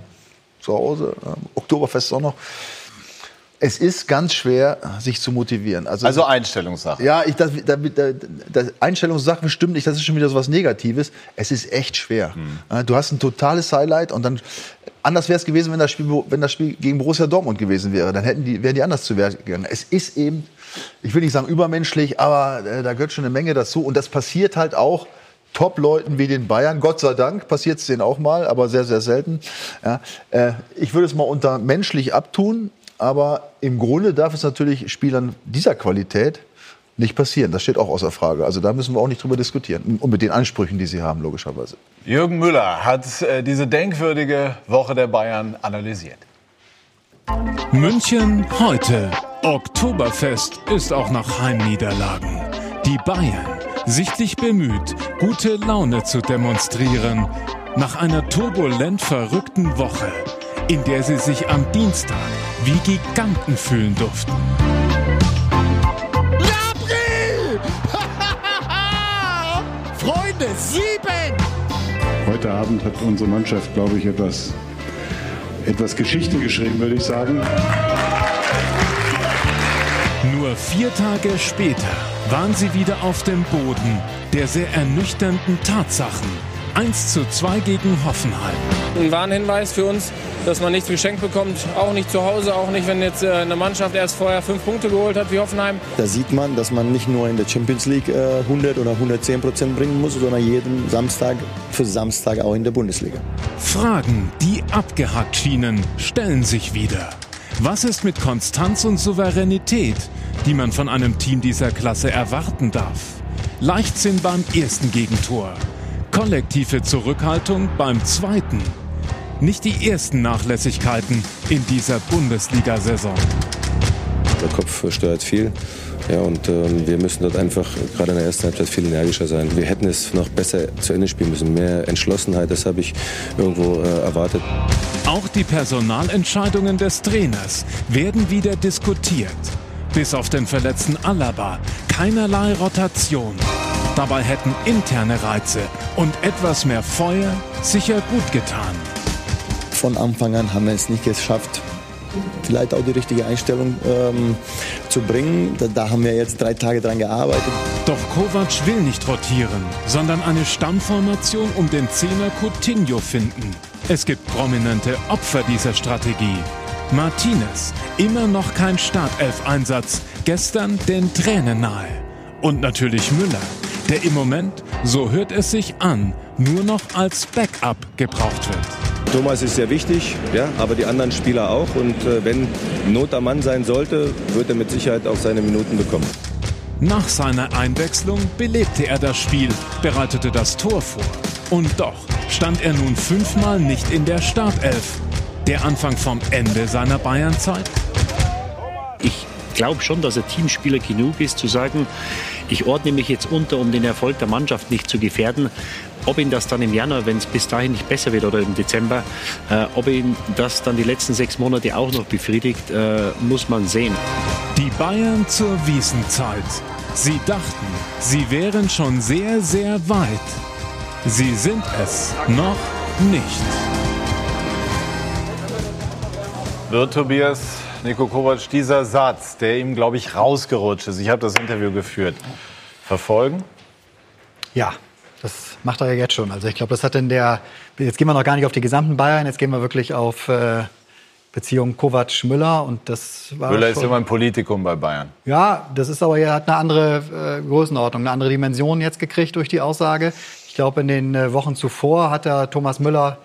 zu Hause, ja, Oktoberfest auch noch. Es ist ganz schwer, sich zu motivieren. Also, Also Einstellungssache. ja, ich, das, das, das, Einstellungssache stimmt nicht, das ist schon wieder so was Negatives. Es ist echt schwer. Ja, Du hast ein totales Highlight und dann, anders wäre es gewesen, wenn das, Spiel, wenn das Spiel gegen Borussia Dortmund gewesen wäre. Dann hätten die, wären die anders zu Werk gegangen. Es ist eben, ich will nicht sagen übermenschlich, aber äh, da gehört schon eine Menge dazu. Und das passiert halt auch Top-Leuten wie den Bayern. Gott sei Dank passiert es denen auch mal, aber sehr, sehr selten. Ja, äh, ich würde es mal unter menschlich abtun, aber im Grunde darf es natürlich Spielern dieser Qualität nicht passieren. Das steht auch außer Frage. Also da müssen wir auch nicht drüber diskutieren. Und mit den Ansprüchen, die sie haben, logischerweise. Jürgen Müller hat äh, diese denkwürdige Woche der Bayern analysiert. München heute. Oktoberfest ist auch nach Heimniederlagen. Die Bayern, sichtlich bemüht, gute Laune zu demonstrieren, nach einer turbulent verrückten Woche, in der sie sich am Dienstag wie Giganten fühlen durften. Freunde, sieben! Heute Abend hat unsere Mannschaft, glaube ich, etwas, etwas Geschichte geschrieben, würde ich sagen. Nur vier Tage später waren sie wieder auf dem Boden der sehr ernüchternden Tatsachen. 1 zu 2 gegen Hoffenheim. Ein Warnhinweis für uns, dass man nichts geschenkt bekommt, auch nicht zu Hause, auch nicht, wenn jetzt äh, eine Mannschaft erst vorher fünf Punkte geholt hat wie Hoffenheim. Da sieht man, dass man nicht nur in der Champions League 100 oder 110 Prozent bringen muss, sondern jeden Samstag für Samstag auch in der Bundesliga. Fragen, die abgehakt schienen, stellen sich wieder. Was ist mit Konstanz und Souveränität, die man von einem Team dieser Klasse erwarten darf? Leichtsinn beim ersten Gegentor. Kollektive Zurückhaltung beim zweiten. Nicht die ersten Nachlässigkeiten in dieser Bundesliga-Saison. Der Kopf steuert viel. Ja, und ähm, wir müssen dort einfach gerade in der ersten Halbzeit viel energischer sein. Wir hätten es noch besser zu Ende spielen müssen. Mehr Entschlossenheit, das habe ich irgendwo äh, erwartet. Auch die Personalentscheidungen des Trainers werden wieder diskutiert. Bis auf den verletzten Alaba keinerlei Rotation. Dabei hätten interne Reize und etwas mehr Feuer sicher gut getan. Von Anfang an haben wir es nicht geschafft, vielleicht auch die richtige Einstellung ähm, zu bringen. Da, da haben wir jetzt drei Tage dran gearbeitet. Doch Kovac will nicht rotieren, sondern eine Stammformation um den Zehner Coutinho finden. Es gibt prominente Opfer dieser Strategie. Martinez, immer noch kein Startelf-Einsatz, gestern den Tränen nahe. Und natürlich Müller, der im Moment, so hört es sich an, nur noch als Backup gebraucht wird. Thomas ist sehr wichtig, ja, aber die anderen Spieler auch. Und äh, wenn Not am Mann sein sollte, wird er mit Sicherheit auch seine Minuten bekommen. Nach seiner Einwechslung belebte er das Spiel, bereitete das Tor vor. Und doch stand er nun fünfmal nicht in der Startelf. Der Anfang vom Ende seiner Bayernzeit? Ich glaube schon, dass er Teamspieler genug ist, zu sagen, ich ordne mich jetzt unter, um den Erfolg der Mannschaft nicht zu gefährden. Ob ihn das dann im Januar, wenn es bis dahin nicht besser wird oder im Dezember, äh, ob ihn das dann die letzten sechs Monate auch noch befriedigt, äh, muss man sehen. Die Bayern zur Wiesenzeit. Sie dachten, sie wären schon sehr, sehr weit. Sie sind es noch nicht. Wird Tobias Nico Kovac dieser Satz, der ihm, glaube ich, rausgerutscht ist, ich habe das Interview geführt, verfolgen? Ja, das macht er ja jetzt schon. Also ich glaube, das hat in der, jetzt gehen wir noch gar nicht auf die gesamten Bayern, jetzt gehen wir wirklich auf äh, Beziehung Kovac-Müller und das war Müller ist schon- immer ein Politikum bei Bayern. Ja, das ist aber, er hat eine andere äh, Größenordnung, eine andere Dimension jetzt gekriegt durch die Aussage. Ich glaube, in den äh, Wochen zuvor hat er Thomas Müller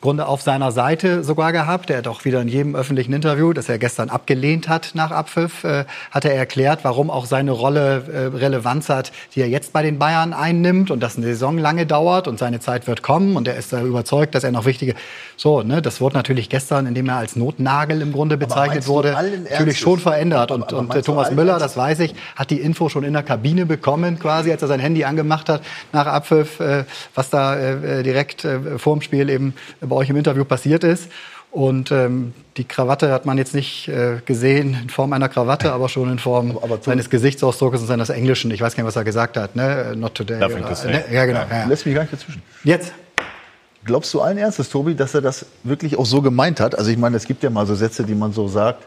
Grunde auf seiner Seite sogar gehabt. Er hat auch wieder in jedem öffentlichen Interview, das er gestern abgelehnt hat nach Abpfiff, äh, hat er erklärt, warum auch seine Rolle äh, Relevanz hat, die er jetzt bei den Bayern einnimmt und dass eine Saison lange dauert und seine Zeit wird kommen. Und er ist da überzeugt, dass er noch wichtige, so, ne, das wurde natürlich gestern, indem er als Notnagel im Grunde bezeichnet wurde, natürlich schon verändert. Und, Aber und äh, Thomas Müller, das weiß ich, hat die Info schon in der Kabine bekommen, quasi, als er sein Handy angemacht hat nach Abpfiff, äh, was da äh, direkt äh, vor dem Spiel eben bei euch im Interview passiert ist. Und ähm, die Krawatte hat man jetzt nicht äh, gesehen in Form einer Krawatte, aber schon in Form seines Gesichtsausdrucks und seines Englischen. Ich weiß gar nicht, was er gesagt hat. Ne? Not today. To oder, say. ne? Ja, genau. Ja, ja. Lässt mich gar nicht dazwischen. Jetzt. Glaubst du allen Ernstes, Tobi, dass er das wirklich auch so gemeint hat? Also ich meine, es gibt ja mal so Sätze, die man so sagt,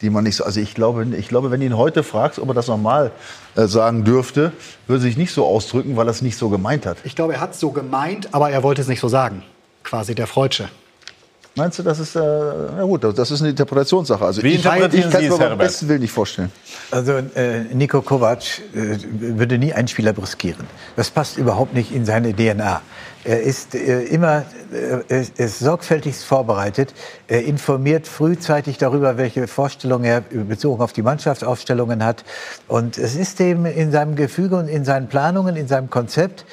die man nicht so. Also ich glaube, ich glaube, wenn du ihn heute fragst, ob er das normal äh, sagen dürfte, würde er sich nicht so ausdrücken, weil er es nicht so gemeint hat. Ich glaube, er hat es so gemeint, aber er wollte es nicht so sagen. Quasi der Freudsche. Meinst du, das ist, äh, na gut, das ist eine Interpretationssache. Also Wie ich, ich interpretieren kann Sie es mir beim besten Willen nicht vorstellen. Also äh, Nico Kovac äh, würde nie einen Spieler brüskieren. Das passt überhaupt nicht in seine DNA. Er ist äh, immer äh, ist- ist sorgfältigst vorbereitet. Er informiert frühzeitig darüber, welche Vorstellungen er bezogen auf die Mannschaftsaufstellungen hat. Und es ist eben in seinem Gefüge und in seinen Planungen, in seinem Konzept,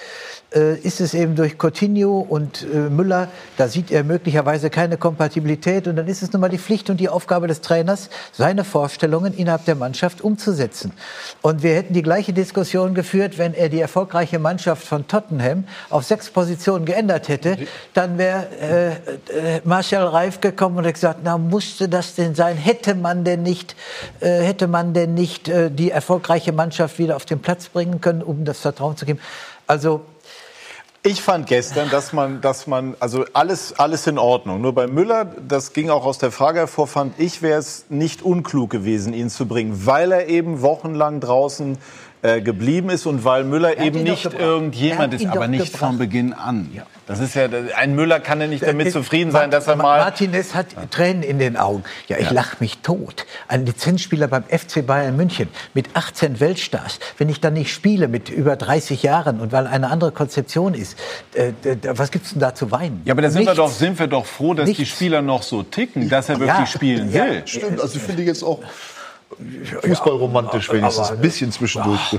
ist es eben durch Coutinho und äh, Müller, da sieht er möglicherweise keine Kompatibilität und dann ist es nun mal die Pflicht und die Aufgabe des Trainers, seine Vorstellungen innerhalb der Mannschaft umzusetzen. Und wir hätten die gleiche Diskussion geführt, wenn er die erfolgreiche Mannschaft von Tottenham auf sechs Positionen geändert hätte, dann wäre äh, äh, Marshall Reif gekommen und hat gesagt, na musste das denn sein? Hätte man denn nicht, äh, hätte man denn nicht äh, die erfolgreiche Mannschaft wieder auf den Platz bringen können, um das Vertrauen zu geben? Also Ich fand gestern, dass man, dass man, also alles, alles in Ordnung. Nur bei Müller, das ging auch aus der Frage hervor, fand ich, wäre es nicht unklug gewesen, ihn zu bringen, weil er eben wochenlang draußen äh, geblieben ist und weil Müller Er eben nicht gebracht. irgendjemand ist, aber nicht gebracht. von Beginn an. Das ist ja, ein Müller kann ja nicht damit zufrieden sein, dass er mal. Martinez hat Tränen in den Augen. Ja, ich Ja. lach mich tot. Ein Lizenzspieler beim FC Bayern München mit 18 Weltstars. Wenn ich dann nicht spiele mit über 30 Jahren und weil eine andere Konzeption ist, äh, was gibt's denn da zu weinen? Ja, aber da sind wir, Nichts. doch, sind wir doch froh, dass die Nichts. Spieler noch so ticken, dass er wirklich Ja, spielen ja. will. Stimmt, also finde ich jetzt auch fußballromantisch wenigstens. Ein bisschen zwischendurch.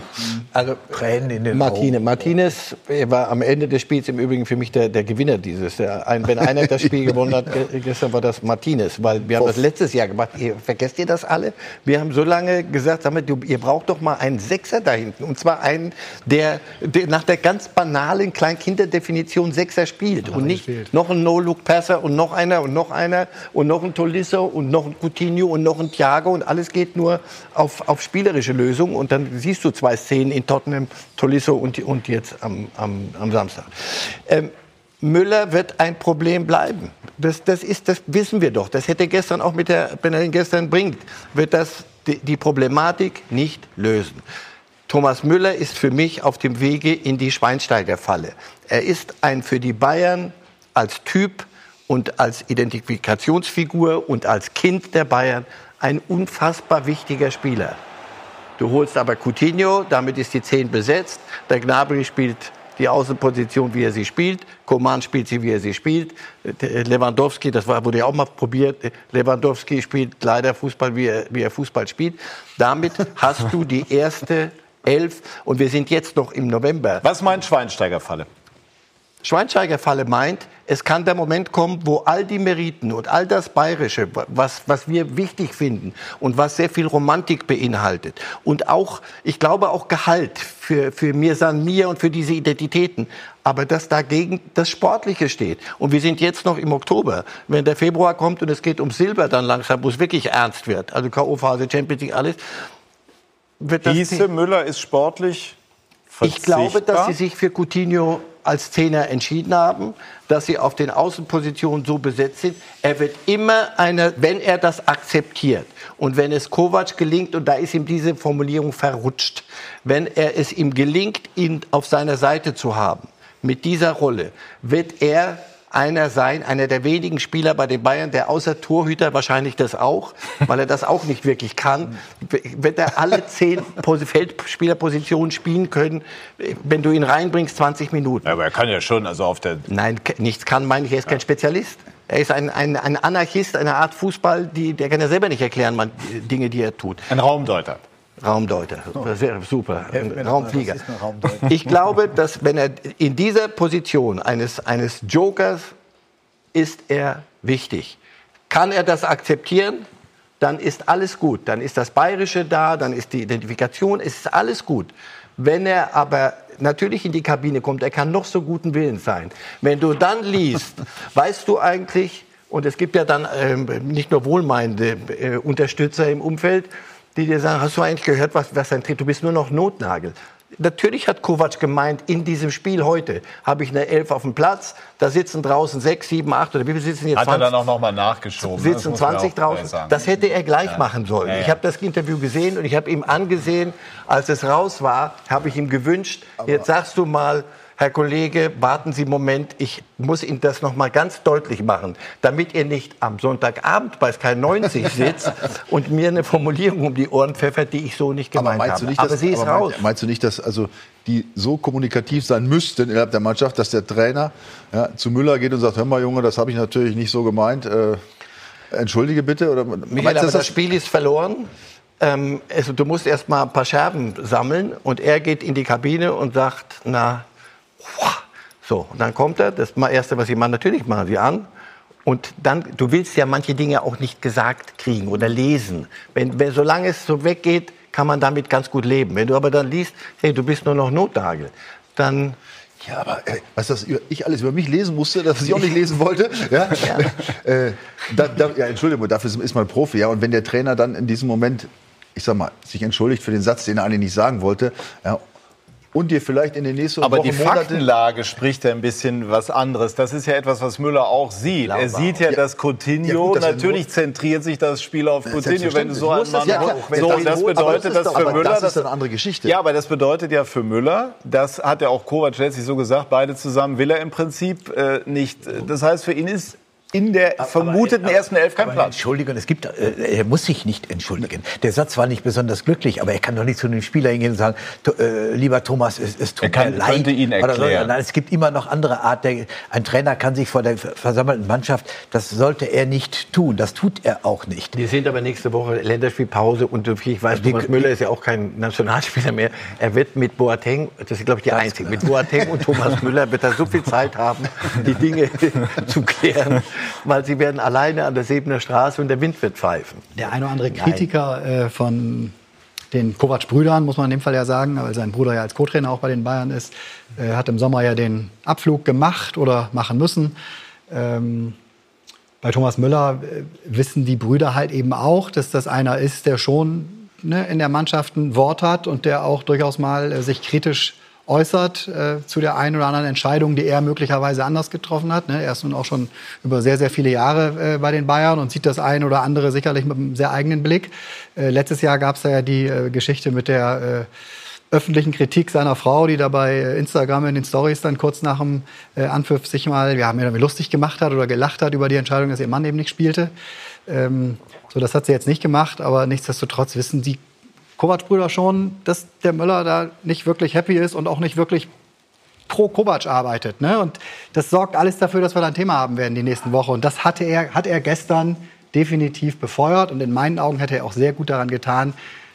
Also Tränen in den Martine, Martinez er war am Ende des Spiels im Übrigen für mich der, der Gewinner dieses. Der, ein, wenn einer das Spiel gewonnen hat, ge- gestern war das Martinez, weil wir haben das letztes Jahr gemacht. Ihr, vergesst ihr das alle? Wir haben so lange gesagt, sag mal, du, ihr braucht doch mal einen Sechser da hinten. Und zwar einen, der, der nach der ganz banalen Kleinkinderdefinition Sechser spielt. Und nicht noch ein No-Look-Passer und noch einer und noch einer und noch ein Tolisso und noch ein Coutinho und noch ein Thiago und alles geht nur auf, auf spielerische Lösungen. Und dann siehst du zwei Szenen in Tottenham, Tolisso und, und jetzt am, am, am Samstag. Ähm, Müller wird ein Problem bleiben. Das, das, ist, das wissen wir doch. Das hätte gestern auch mit der, wenn er ihn gestern bringt, wird das die, die Problematik nicht lösen. Thomas Müller ist für mich auf dem Wege in die Schweinsteiger-Falle. Er ist ein für die Bayern als Typ und als Identifikationsfigur und als Kind der Bayern ein unfassbar wichtiger Spieler. Du holst aber Coutinho, damit ist die 10 besetzt. Der Gnabry spielt die Außenposition, wie er sie spielt. Coman spielt sie, wie er sie spielt. Der Lewandowski, das war, wurde ja auch mal probiert. Lewandowski spielt leider Fußball, wie er, wie er Fußball spielt. Damit hast du die erste Elf und wir sind jetzt noch im November. Was meint Schweinsteiger-Falle? Schweinsteiger-Falle meint, es kann der Moment kommen, wo all die Meriten und all das Bayerische, was, was wir wichtig finden und was sehr viel Romantik beinhaltet und auch, ich glaube auch Gehalt für, für Mir San Mir und für diese Identitäten, aber dass dagegen das Sportliche steht. Und wir sind jetzt noch im Oktober. Wenn der Februar kommt und es geht um Silber dann langsam, wo es wirklich ernst wird, also K.O.-Phase, Champions League, alles, wird das Hieße, Müller ist sportlich ich glaube, dass verzichtbar? sie sich für Coutinho als Zehner entschieden haben, dass sie auf den Außenpositionen so besetzt sind. Er wird immer einer, wenn er das akzeptiert und wenn es Kovac gelingt, und da ist ihm diese Formulierung verrutscht, wenn er es ihm gelingt, ihn auf seiner Seite zu haben, mit dieser Rolle, wird er einer sein, einer der wenigen Spieler bei den Bayern, der außer Torhüter wahrscheinlich das auch, weil er das auch nicht wirklich kann, wird er alle zehn Pos- Feldspielerpositionen spielen können, wenn du ihn reinbringst, 20 Minuten. Ja, aber er kann ja schon, also auf der. Nein, nichts kann, meine ich, er ist kein Spezialist. Er ist ein, ein, ein Anarchist, eine Art Fußball, die, der kann ja selber nicht erklären, man, Dinge, die er tut. Ein Raumdeuter. Raumdeuter, wäre super. Ein Raumflieger. Raumdeuter? Ich glaube, dass wenn er in dieser Position eines, eines Jokers ist er wichtig. Kann er das akzeptieren? Dann ist alles gut. Dann ist das Bayerische da, dann ist die Identifikation, es ist alles gut. Wenn er aber natürlich in die Kabine kommt, er kann noch so guten Willens sein. Wenn du dann liest, weißt du eigentlich, und es gibt ja dann ähm, nicht nur wohlmeinende äh, Unterstützer im Umfeld, die dir sagen, hast du eigentlich gehört, was, was dein Tritt, du bist nur noch Notnagel. Natürlich hat Kovac gemeint, in diesem Spiel heute habe ich eine Elf auf dem Platz, da sitzen draußen sechs, sieben, acht oder wie viel sitzen jetzt? Hat er 20? dann auch noch mal nachgeschoben. ne? Das sitzen muss man 20 auch draußen. sagen. Das hätte er gleich Ja. machen sollen. Ja, ja. Ich habe das Interview gesehen und ich habe ihm angesehen, als es raus war, habe ich ihm gewünscht, jetzt sagst du mal, Herr Kollege, warten Sie einen Moment, ich muss Ihnen das noch mal ganz deutlich machen, damit ihr nicht am Sonntagabend bei Sky 90 sitzt und mir eine Formulierung um die Ohren pfeffert, die ich so nicht Aber gemeint meinst habe. nicht, aber dass, sie ist aber raus. Meinst, du nicht, dass also die so kommunikativ sein müssten innerhalb der Mannschaft, dass der Trainer ja, zu Müller geht und sagt: Hör mal, Junge, das habe ich natürlich nicht so gemeint. Äh, entschuldige bitte. Oder Michael, meinst aber das Spiel ist verloren. Ähm, also du musst erst mal ein paar Scherben sammeln und er geht in die Kabine und sagt, na. So, und dann kommt er, das Erste, was sie machen, natürlich machen sie an. Und dann, du willst ja manche Dinge auch nicht gesagt kriegen oder lesen. Wenn, wenn, solange es so weggeht, kann man damit ganz gut leben. Wenn du aber dann liest, hey, du bist nur noch Notnagel, dann Ja, aber ey, weißt du, was über- ich alles über mich lesen musste, dass ich auch nicht lesen wollte? Ja? äh, da, da, ja, Entschuldigung, dafür ist man Profi. Ja? Und wenn der Trainer dann in diesem Moment, ich sag mal, sich entschuldigt für den Satz, den er eigentlich nicht sagen wollte, ja, und dir vielleicht in den nächsten Aber Wochen, die Monate Faktenlage spricht ja ein bisschen was anderes. Das ist ja etwas, was Müller auch sieht. Er sieht ja, dass Ja, Coutinho, gut, das natürlich zentriert sich das Spiel auf Coutinho, wenn du so einen das Mann ja So, das das bedeutet, das ist dass doch- für Müller... das ist eine andere Geschichte. Ja, aber das bedeutet ja für Müller, das hat ja auch Kovac letztlich so gesagt, beide zusammen will er im Prinzip äh, nicht. Das heißt, für ihn ist in der vermuteten ersten Elf kein Aber Platz. Entschuldigung, es gibt, äh, er muss sich nicht entschuldigen. Der Satz war nicht besonders glücklich, aber er kann doch nicht zu dem Spieler hingehen und sagen, "To- äh, lieber Thomas, es, es tut Er kann- mir leid. könnte ihn Oder so. erklären. Nein, es gibt immer noch andere Art. Der, ein Trainer kann sich vor der versammelten Mannschaft, das sollte er nicht tun. Das tut er auch nicht. Wir sind aber nächste Woche Länderspielpause und ich weiß, Thomas Müller ist ja auch kein Nationalspieler mehr. Er wird mit Boateng, das ist glaube ich die Einzige, mit Boateng und Thomas Müller wird er so viel Zeit haben, die Dinge zu klären, weil sie werden alleine an der Sebener Straße und der Wind wird pfeifen. Der eine oder andere Kritiker äh, von den Kovac-Brüdern, muss man in dem Fall ja sagen, weil sein Bruder ja als Co-Trainer auch bei den Bayern ist, äh, hat im Sommer ja den Abflug gemacht oder machen müssen. Ähm, bei Thomas Müller äh, wissen die Brüder halt eben auch, dass das einer ist, der schon ne, in der Mannschaft ein Wort hat und der auch durchaus mal äh, sich kritisch äußert äh, zu der einen oder anderen Entscheidung, die er möglicherweise anders getroffen hat. Ne? Er ist nun auch schon über sehr, sehr viele Jahre äh, bei den Bayern und sieht das ein oder andere sicherlich mit einem sehr eigenen Blick. Äh, letztes Jahr gab es ja die äh, Geschichte mit der äh, öffentlichen Kritik seiner Frau, die da bei äh, Instagram in den Stories dann kurz nach dem Anpfiff sich mal ja, mehr oder weniger lustig gemacht hat oder gelacht hat über die Entscheidung, dass ihr Mann eben nicht spielte. Ähm, so, das hat sie jetzt nicht gemacht, aber nichtsdestotrotz wissen die Kovac-Brüder schon, dass der Müller da nicht wirklich happy ist und auch nicht wirklich pro Kovac arbeitet. Ne? Und das sorgt alles dafür, dass wir da ein Thema haben werden die nächsten Woche. Und das hatte er, hat er gestern definitiv befeuert. Und in meinen Augen hätte er auch sehr gut daran getan,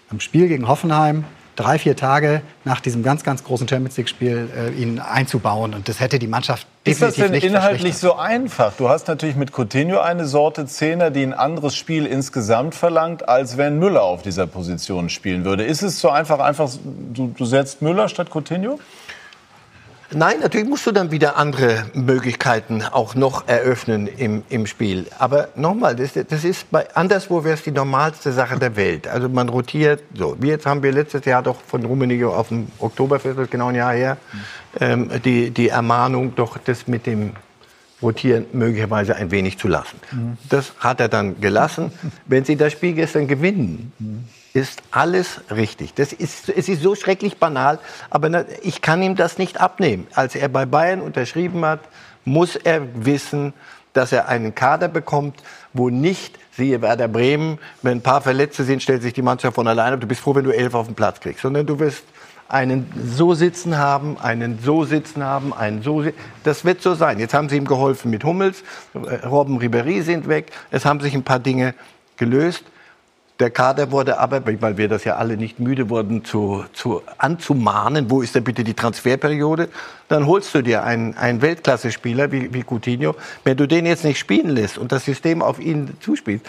am Spiel gegen Hoffenheim drei, vier Tage nach diesem ganz, ganz großen Champions League-Spiel äh, ihn einzubauen. Und das hätte die Mannschaft Ist das definitiv denn nicht inhaltlich so einfach? Du hast natürlich mit Coutinho eine Sorte Zehner, die ein anderes Spiel insgesamt verlangt, als wenn Müller auf dieser Position spielen würde. Ist es so einfach, einfach du, du setzt Müller statt Coutinho? Nein, natürlich musst du dann wieder andere Möglichkeiten auch noch eröffnen im, im Spiel. Aber nochmal, das, das ist bei anderswo wäre es die normalste Sache der Welt. Also man rotiert so. Wie jetzt haben wir letztes Jahr doch von Rummenigge auf dem Oktoberfest, das ist genau ein Jahr her, ähm, die, die Ermahnung, doch das mit dem Rotieren möglicherweise ein wenig zu lassen. Das hat er dann gelassen. Wenn Sie das Spiel gestern gewinnen, ist alles richtig. Das ist, es ist so schrecklich banal, aber ich kann ihm das nicht abnehmen. Als er bei Bayern unterschrieben hat, muss er wissen, dass er einen Kader bekommt, wo nicht, siehe Werder Bremen, wenn ein paar Verletzte sind, stellt sich die Mannschaft von alleine. Du bist froh, wenn du elf auf den Platz kriegst, sondern du wirst einen so sitzen haben, einen so sitzen haben, einen so Das wird so sein. Jetzt haben sie ihm geholfen mit Hummels, äh, Robben Ribéry sind weg, es haben sich ein paar Dinge gelöst. Der Kader wurde aber, weil wir das ja alle nicht müde wurden zu, zu anzumahnen, wo ist denn bitte die Transferperiode? Dann holst du dir einen, einen Weltklasse-Spieler wie, wie Coutinho. Wenn du den jetzt nicht spielen lässt und das System auf ihn zuspielt,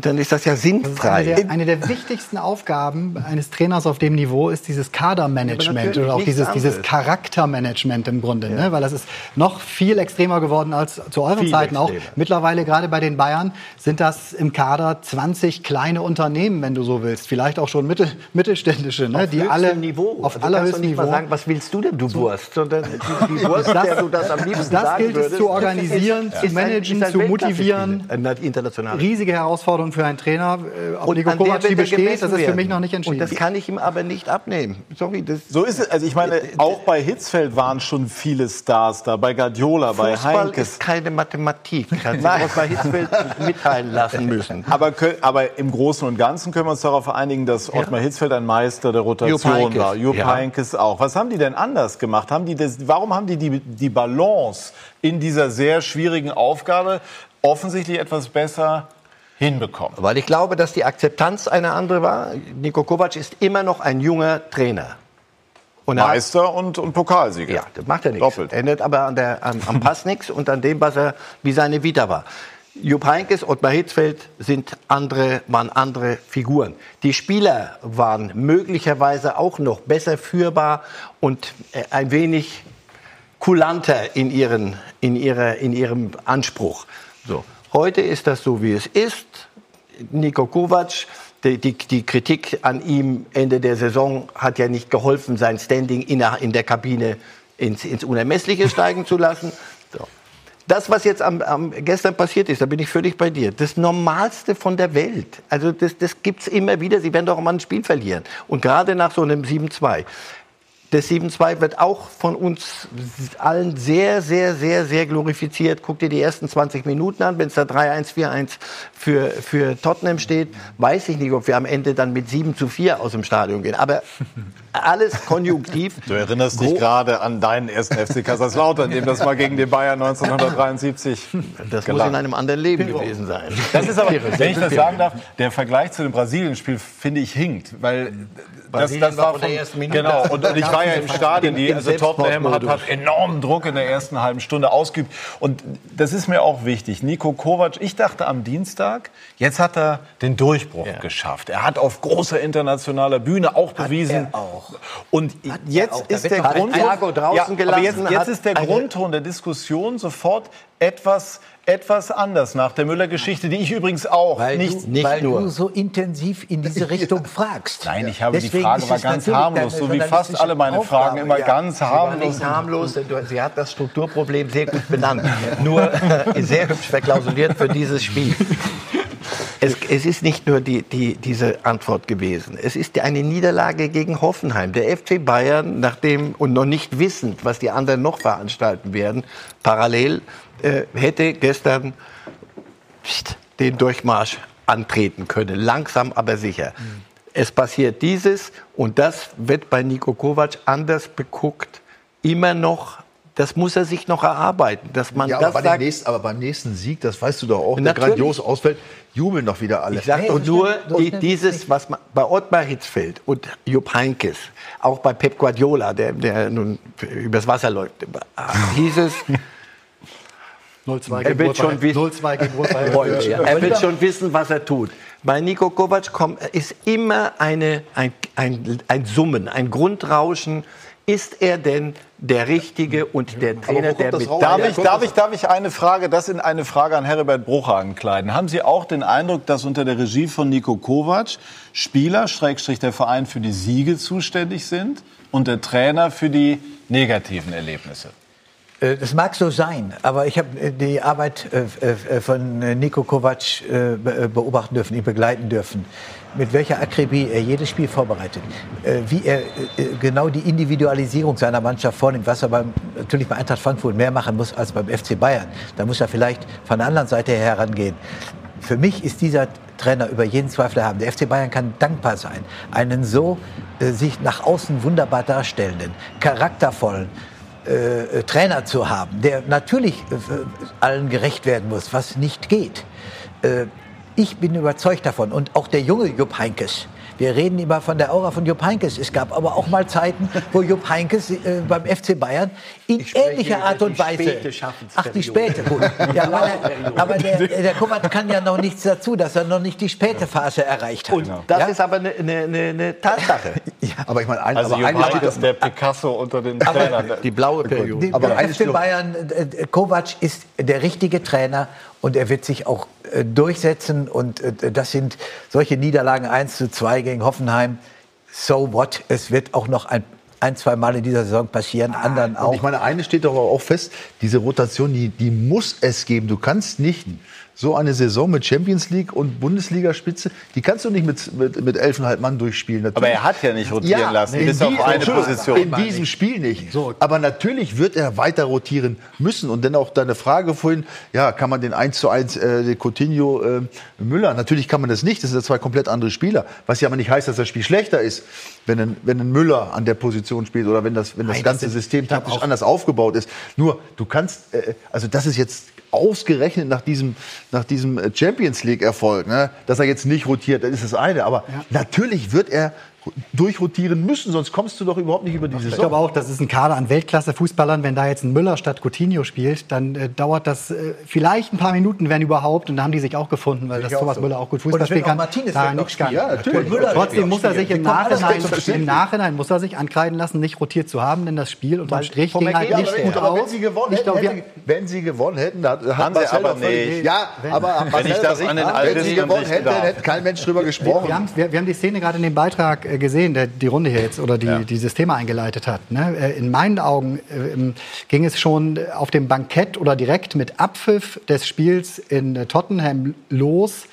dann ist das ja sinnfrei. Eine der, eine der wichtigsten Aufgaben eines Trainers auf dem Niveau ist dieses Kadermanagement oder auch dieses, dieses. Charaktermanagement im Grunde. Ne? Weil das ist noch viel extremer geworden als zu euren Viel Zeiten auch. extremer. Mittlerweile gerade bei den Bayern sind das im Kader 20 kleine Unternehmen, wenn du so willst. Vielleicht auch schon mittel, mittelständische, ne? Auf die alle Niveau. auf Also allerhöchstem Niveau. mal sagen, was willst du denn, du Wurst? Sondern die, Wurst, der du das am liebsten das gilt es zu organisieren, ist- zu ein- managen, ist ein zu motivieren. Ein internationaler. Riesige Herausforderung für einen Trainer. Äh, Ob Und Nico an der Kovac die besteht, das ist für mich noch nicht entschieden. Und das kann ich ihm aber nicht abnehmen. Sorry, das So ist es. Also ich meine, auch bei Hitzfeld waren schon viele Stars da, bei Guardiola, bei Fußball Heinkes. ist keine Mathematik. Hat sich Nein. Ottmar Hitzfeld mitteilen lassen müssen. Aber, aber im Großen und Ganzen können wir uns darauf einigen, dass Ottmar Hitzfeld ein Meister der Rotation war. Jupp Ja. Heynckes auch. Was haben die denn anders gemacht? Haben die das, warum haben die, die die Balance in dieser sehr schwierigen Aufgabe offensichtlich etwas besser hinbekommen? Weil ich glaube, dass die Akzeptanz eine andere war. Niko Kovac ist immer noch ein junger Trainer. Und er Meister und, und Pokalsieger. Ja, das macht ja nichts. Doppelt. Ändert aber an der, am, am Pass nichts und an dem, was er, wie seine Vita war. Jupp Heynckes, Ottmar Hitzfeld sind andere, waren andere Figuren. Die Spieler waren möglicherweise auch noch besser führbar und äh, ein wenig kulanter in, ihren, in, ihrer, in ihrem Anspruch. So. Heute ist das so, wie es ist. Niko Kovac die, die, die, Kritik an ihm Ende der Saison hat ja nicht geholfen, sein Standing in der, in der Kabine ins, ins Unermessliche steigen zu lassen. So. Das, was jetzt am, am, gestern passiert ist, da bin ich völlig bei dir. Das Normalste von der Welt. Also das, das gibt es immer wieder. Sie werden doch mal ein Spiel verlieren. Und gerade nach so einem 7-2. Das 7-2 wird auch von uns allen sehr, sehr, sehr, sehr glorifiziert. Guck dir die ersten 20 Minuten an. Wenn es da 3-1, 4-1 für, für Tottenham steht, weiß ich nicht, ob wir am Ende dann mit 7 zu 4 aus dem Stadion gehen. Aber alles konjunktiv. Du erinnerst dich gerade an deinen ersten FC Kaiserslautern, dem das mal gegen den Bayern 1973 Das gelang. muss in einem anderen Leben gewesen sein. Das ist aber, wenn ich das sagen darf, der Vergleich zu dem Brasilien-Spiel, finde ich, hinkt. Weil das, das war von der ersten Minute. Genau, und, und ich war ja im Stadion. Die, also Tottenham hat, hat enormen Druck in der ersten halben Stunde ausgeübt. Und das ist mir auch wichtig. Nico Kovac, ich dachte am Dienstag, jetzt hat er den Durchbruch ja. geschafft. Er hat auf großer internationaler Bühne auch bewiesen. Hat er auch. Und hat jetzt ist der Grundton, ja, jetzt, jetzt ist der Grundton der Diskussion sofort etwas etwas anders nach der Müller-Geschichte, die ich übrigens auch weil nicht, du, nicht weil nur. du so intensiv in diese Richtung fragst. Nein, ich habe Deswegen die Frage war ganz harmlos, so wie fast alle meine Aufgabe, Fragen immer ja. ganz harmlos. Sie nicht harmlos, sie hat das Strukturproblem sehr gut benannt, nur sehr hübsch verklausuliert für dieses Spiel. Es, es, ist nicht nur die, die, diese Antwort gewesen. Es ist eine Niederlage gegen Hoffenheim. Der FC Bayern, nachdem und noch nicht wissend, was die anderen noch veranstalten werden, parallel äh, hätte gestern den Durchmarsch antreten können. Langsam, aber sicher. Mhm. Es passiert dieses und das wird bei Nico Kovac anders beguckt. Immer noch das muss er sich noch erarbeiten. Dass man ja, das aber, sagt, nächsten, aber, beim nächsten Sieg, das weißt du doch auch, der grandios ausfällt, jubeln doch wieder alle. Ich sage und nur die, dieses, was man, bei Ottmar Hitzfeld und Jupp Heynckes, auch bei Pep Guardiola, der, der nun übers Wasser läuft, hieß es, 0-2 er wird schon wissen, Er wird schon wissen, was er tut. Bei Nico Kovac kommt, ist immer eine, ein, ein, ein Summen, ein Grundrauschen. Ist er denn der Richtige und der Trainer, der mit darf ich, darf, ich, darf ich eine Frage, das in eine Frage an Herbert Bruchhagen kleiden? Haben Sie auch den Eindruck, dass unter der Regie von Nico Kovac Spieler, Schrägstrich der Verein für die Siege zuständig sind und der Trainer für die negativen Erlebnisse? Äh, das mag so sein, aber ich habe äh, die Arbeit äh, von Nico Kovac beobachten dürfen, ihn begleiten dürfen. Mit welcher Akribie er jedes Spiel vorbereitet, wie er genau die Individualisierung seiner Mannschaft vornimmt, was er beim, natürlich bei Eintracht Frankfurt mehr machen muss als beim FC Bayern. Da muss er vielleicht von der anderen Seite her herangehen. Für mich ist dieser Trainer über jeden Zweifel haben. Der FC Bayern kann dankbar sein, einen so sich nach außen wunderbar darstellenden, charaktervollen, äh, Trainer zu haben, der natürlich äh, allen gerecht werden muss, was nicht geht. Äh, ich bin überzeugt davon und auch der junge Jupp Heinkes, wir reden immer von der Aura von Jupp Heynckes. Es gab aber auch mal Zeiten, wo Jupp Heynckes äh, beim FC Bayern in ähnlicher Art und Weise. Ach, die späte, gut. Ja, er, aber der, der Kuppert kann ja noch nichts dazu, dass er noch nicht die späte Phase erreicht hat. Und das ja? ist aber eine, eine, eine Tatsache. ja. Aber ich meine, ein, also aber Jupp ist der Picasso unter den Trainern. Die blaue Periode. Die, aber der FC Bayern, äh, Kovac ist der richtige Trainer und er wird sich auch äh, durchsetzen. Und äh, das sind solche Niederlagen 1 zu 2 gegen Hoffenheim. So what? Es wird auch noch ein ein, zwei Mal in dieser Saison passieren, anderen auch. Ich meine, eine steht doch auch fest, diese Rotation, die, die muss es geben. Du kannst nicht so eine Saison mit Champions League und Bundesligaspitze, die kannst du nicht mit, mit, mit 11,5 Mann durchspielen. Natürlich. Aber er hat ja nicht rotieren ja, lassen, bis auf eine Position. In diesem Spiel nicht. So. Aber natürlich wird er weiter rotieren müssen. Und dann auch deine Frage vorhin, ja, kann man den 1 zu 1 äh, Coutinho äh, Müller, natürlich kann man das nicht, das sind ja zwei komplett andere Spieler. Was ja aber nicht heißt, dass das Spiel schlechter ist, wenn ein, wenn ein Müller an der Position spielt oder wenn das, wenn das Nein, ganze das System taktisch anders aufgebaut ist. Nur, du kannst, äh, also das ist jetzt ausgerechnet nach diesem, nach diesem Champions League-Erfolg, ne, dass er jetzt nicht rotiert, das ist das eine. Aber ja. natürlich wird er durchrotieren müssen, sonst kommst du doch überhaupt nicht über die Ich Saison. glaube auch, das ist ein Kader an Weltklasse-Fußballern. Wenn da jetzt ein Müller statt Coutinho spielt, dann äh, dauert das äh, vielleicht ein paar Minuten, wenn überhaupt. Und da haben die sich auch gefunden, weil das ich Thomas so. Müller auch gut Fußball spielen auch kann. Martinez Da noch nichts kann. spielen. Ja, natürlich. Und Müller Trotzdem muss er sich im Nachhinein, im Nachhinein muss er sich ankreiden lassen, nicht rotiert zu haben, denn das Spiel unterm Strich ging halt nicht gut aber wenn aus. sie gewonnen Ich hätten, glaube, wir- hätte, wenn sie gewonnen hätten, da hat Haben sie aber nicht. Ja, aber Wenn ich das an den wenn sie gewonnen hätten, hätte kein Mensch drüber gesprochen. Wir haben, wir, wir haben die Szene gerade in dem Beitrag gesehen, der die Runde hier jetzt oder die dieses Thema eingeleitet hat. Ne? Äh, In meinen Augen äh, ging es schon auf dem Bankett oder direkt mit Abpfiff des Spiels in äh, Tottenham los äh,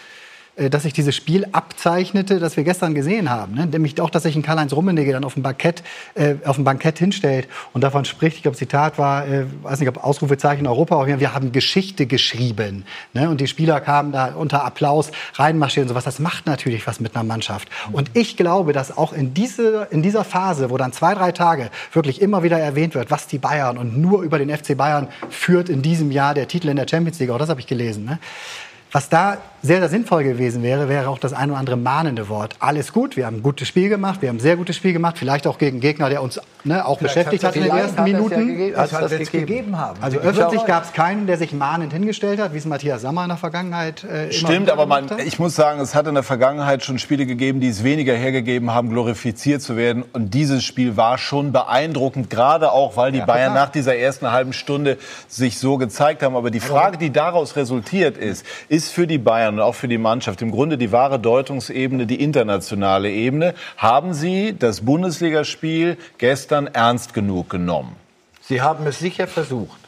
dass sich dieses Spiel abzeichnete, das wir gestern gesehen haben. Ne? Nämlich auch, dass sich ein Karl-Heinz Rummenigge dann auf dem Bankett, äh, auf dem Bankett hinstellt und davon spricht, ich glaube, Zitat war, äh, weiß nicht, ob Ausrufezeichen Europa, aber wir haben Geschichte geschrieben. Ne? Und die Spieler kamen da unter Applaus reinmarschieren und sowas. Das macht natürlich was mit einer Mannschaft. Und ich glaube, dass auch in, diese, in dieser Phase, wo dann zwei, drei Tage wirklich immer wieder erwähnt wird, was die Bayern und nur über den FC Bayern führt in diesem Jahr der Titel in der Champions League, auch das habe ich gelesen, ne? Was da sehr, sehr sinnvoll gewesen wäre, wäre auch das ein oder andere mahnende Wort. Alles gut, wir haben ein gutes Spiel gemacht, wir haben ein sehr gutes Spiel gemacht, vielleicht auch gegen Gegner, der uns ne, auch beschäftigt hat in den ersten Minuten. Das hat es gegeben haben. Also Ich öffentlich gab es keinen, der sich mahnend hingestellt hat, wie es Matthias Sammer in der Vergangenheit äh, Stimmt, aber man, hat. ich muss sagen, es hat in der Vergangenheit schon Spiele gegeben, die es weniger hergegeben haben, glorifiziert zu werden. Und dieses Spiel war schon beeindruckend, gerade auch, weil die Bayern total. nach dieser ersten halben Stunde sich so gezeigt haben. Aber die Frage, die daraus resultiert ist, ist für die Bayern und auch für die Mannschaft im Grunde die wahre Deutungsebene, die internationale Ebene. Haben sie das Bundesligaspiel gestern ernst genug genommen? Sie haben es sicher versucht.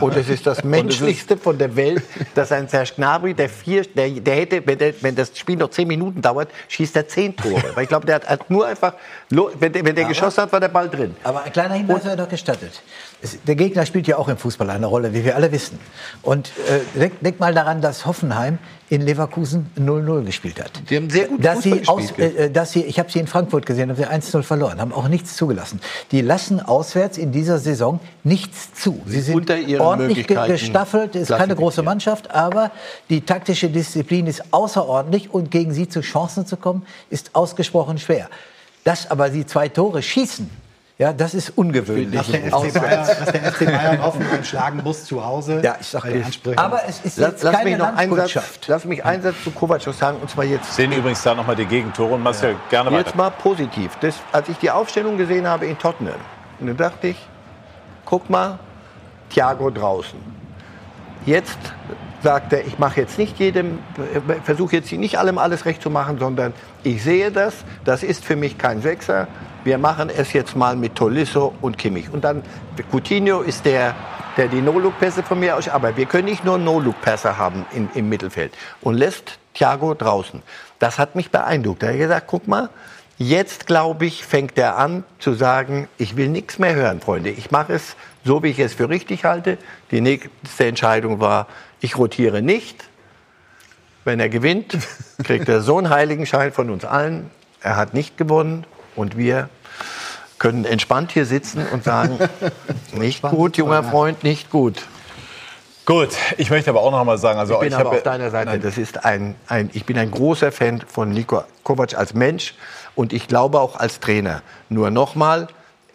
Und es ist das Menschlichste von der Welt, dass ein Serge Gnabry, der, vier, der, der hätte, wenn, der, wenn das Spiel noch zehn Minuten dauert, schießt er zehn Tore. Weil ich glaube, der hat, hat nur einfach, wenn der, wenn der Aber- geschossen hat, war der Ball drin. Aber ein kleiner Hinweis wäre noch gestattet. Es, der Gegner spielt ja auch im Fußball eine Rolle, wie wir alle wissen. Und äh, denk, denk mal daran, dass Hoffenheim in Leverkusen 0-0 gespielt hat. Die haben sehr gut dass Fußball sie aus, gespielt, äh, dass sie, Ich habe sie in Frankfurt gesehen, haben sie 1-0 verloren, haben auch nichts zugelassen. Die lassen auswärts in dieser Saison nichts zu. Sie sind unter ihren ordentlich gestaffelt, ist keine große Mannschaft, aber die taktische Disziplin ist außerordentlich und gegen sie zu Chancen zu kommen, ist ausgesprochen schwer. Dass aber sie zwei Tore schießen, ja, das ist ungewöhnlich. Dass der FC. Bayern, dass der FC Bayern Hoffenheim schlagen muss zu Hause. Ja, ich sag dir. Ansprüche- Aber es ist Lass, jetzt lass keine mich noch einen Satz, lass mich einen Satz zu Kovac noch sagen, und zwar jetzt. Sehen übrigens da nochmal die Gegentore und Marcel, gerne weiter. Jetzt mal positiv. Das, als ich die Aufstellung gesehen habe in Tottenham, und dann dachte ich, guck mal, Thiago draußen. Jetzt sagt er, ich mache jetzt nicht jedem, versuche jetzt nicht allem alles recht zu machen, sondern ich sehe das, das ist für mich kein Sechser. Wir machen es jetzt mal mit Tolisso und Kimmich. Und dann, Coutinho ist der, der die No-Look-Pässe von mir aus, aber wir können nicht nur No-Look-Pässe haben im, im Mittelfeld. Und lässt Thiago draußen. Das hat mich beeindruckt. Er hat gesagt, guck mal, Jetzt, glaube ich, fängt er an zu sagen, ich will nichts mehr hören, Freunde. Ich mache es so, wie ich es für richtig halte. Die nächste Entscheidung war, ich rotiere nicht. Wenn er gewinnt, kriegt er so einen Heiligenschein von uns allen. Er hat nicht gewonnen und wir können entspannt hier sitzen und sagen, nicht gut, junger Freund, nicht gut. Gut, ich möchte aber auch noch mal sagen, also ich bin aber habe- auf deiner Seite. Nein. Das ist ein, ein, ich bin ein großer Fan von Niko Kovac als Mensch und ich glaube auch als Trainer. Nur nochmal,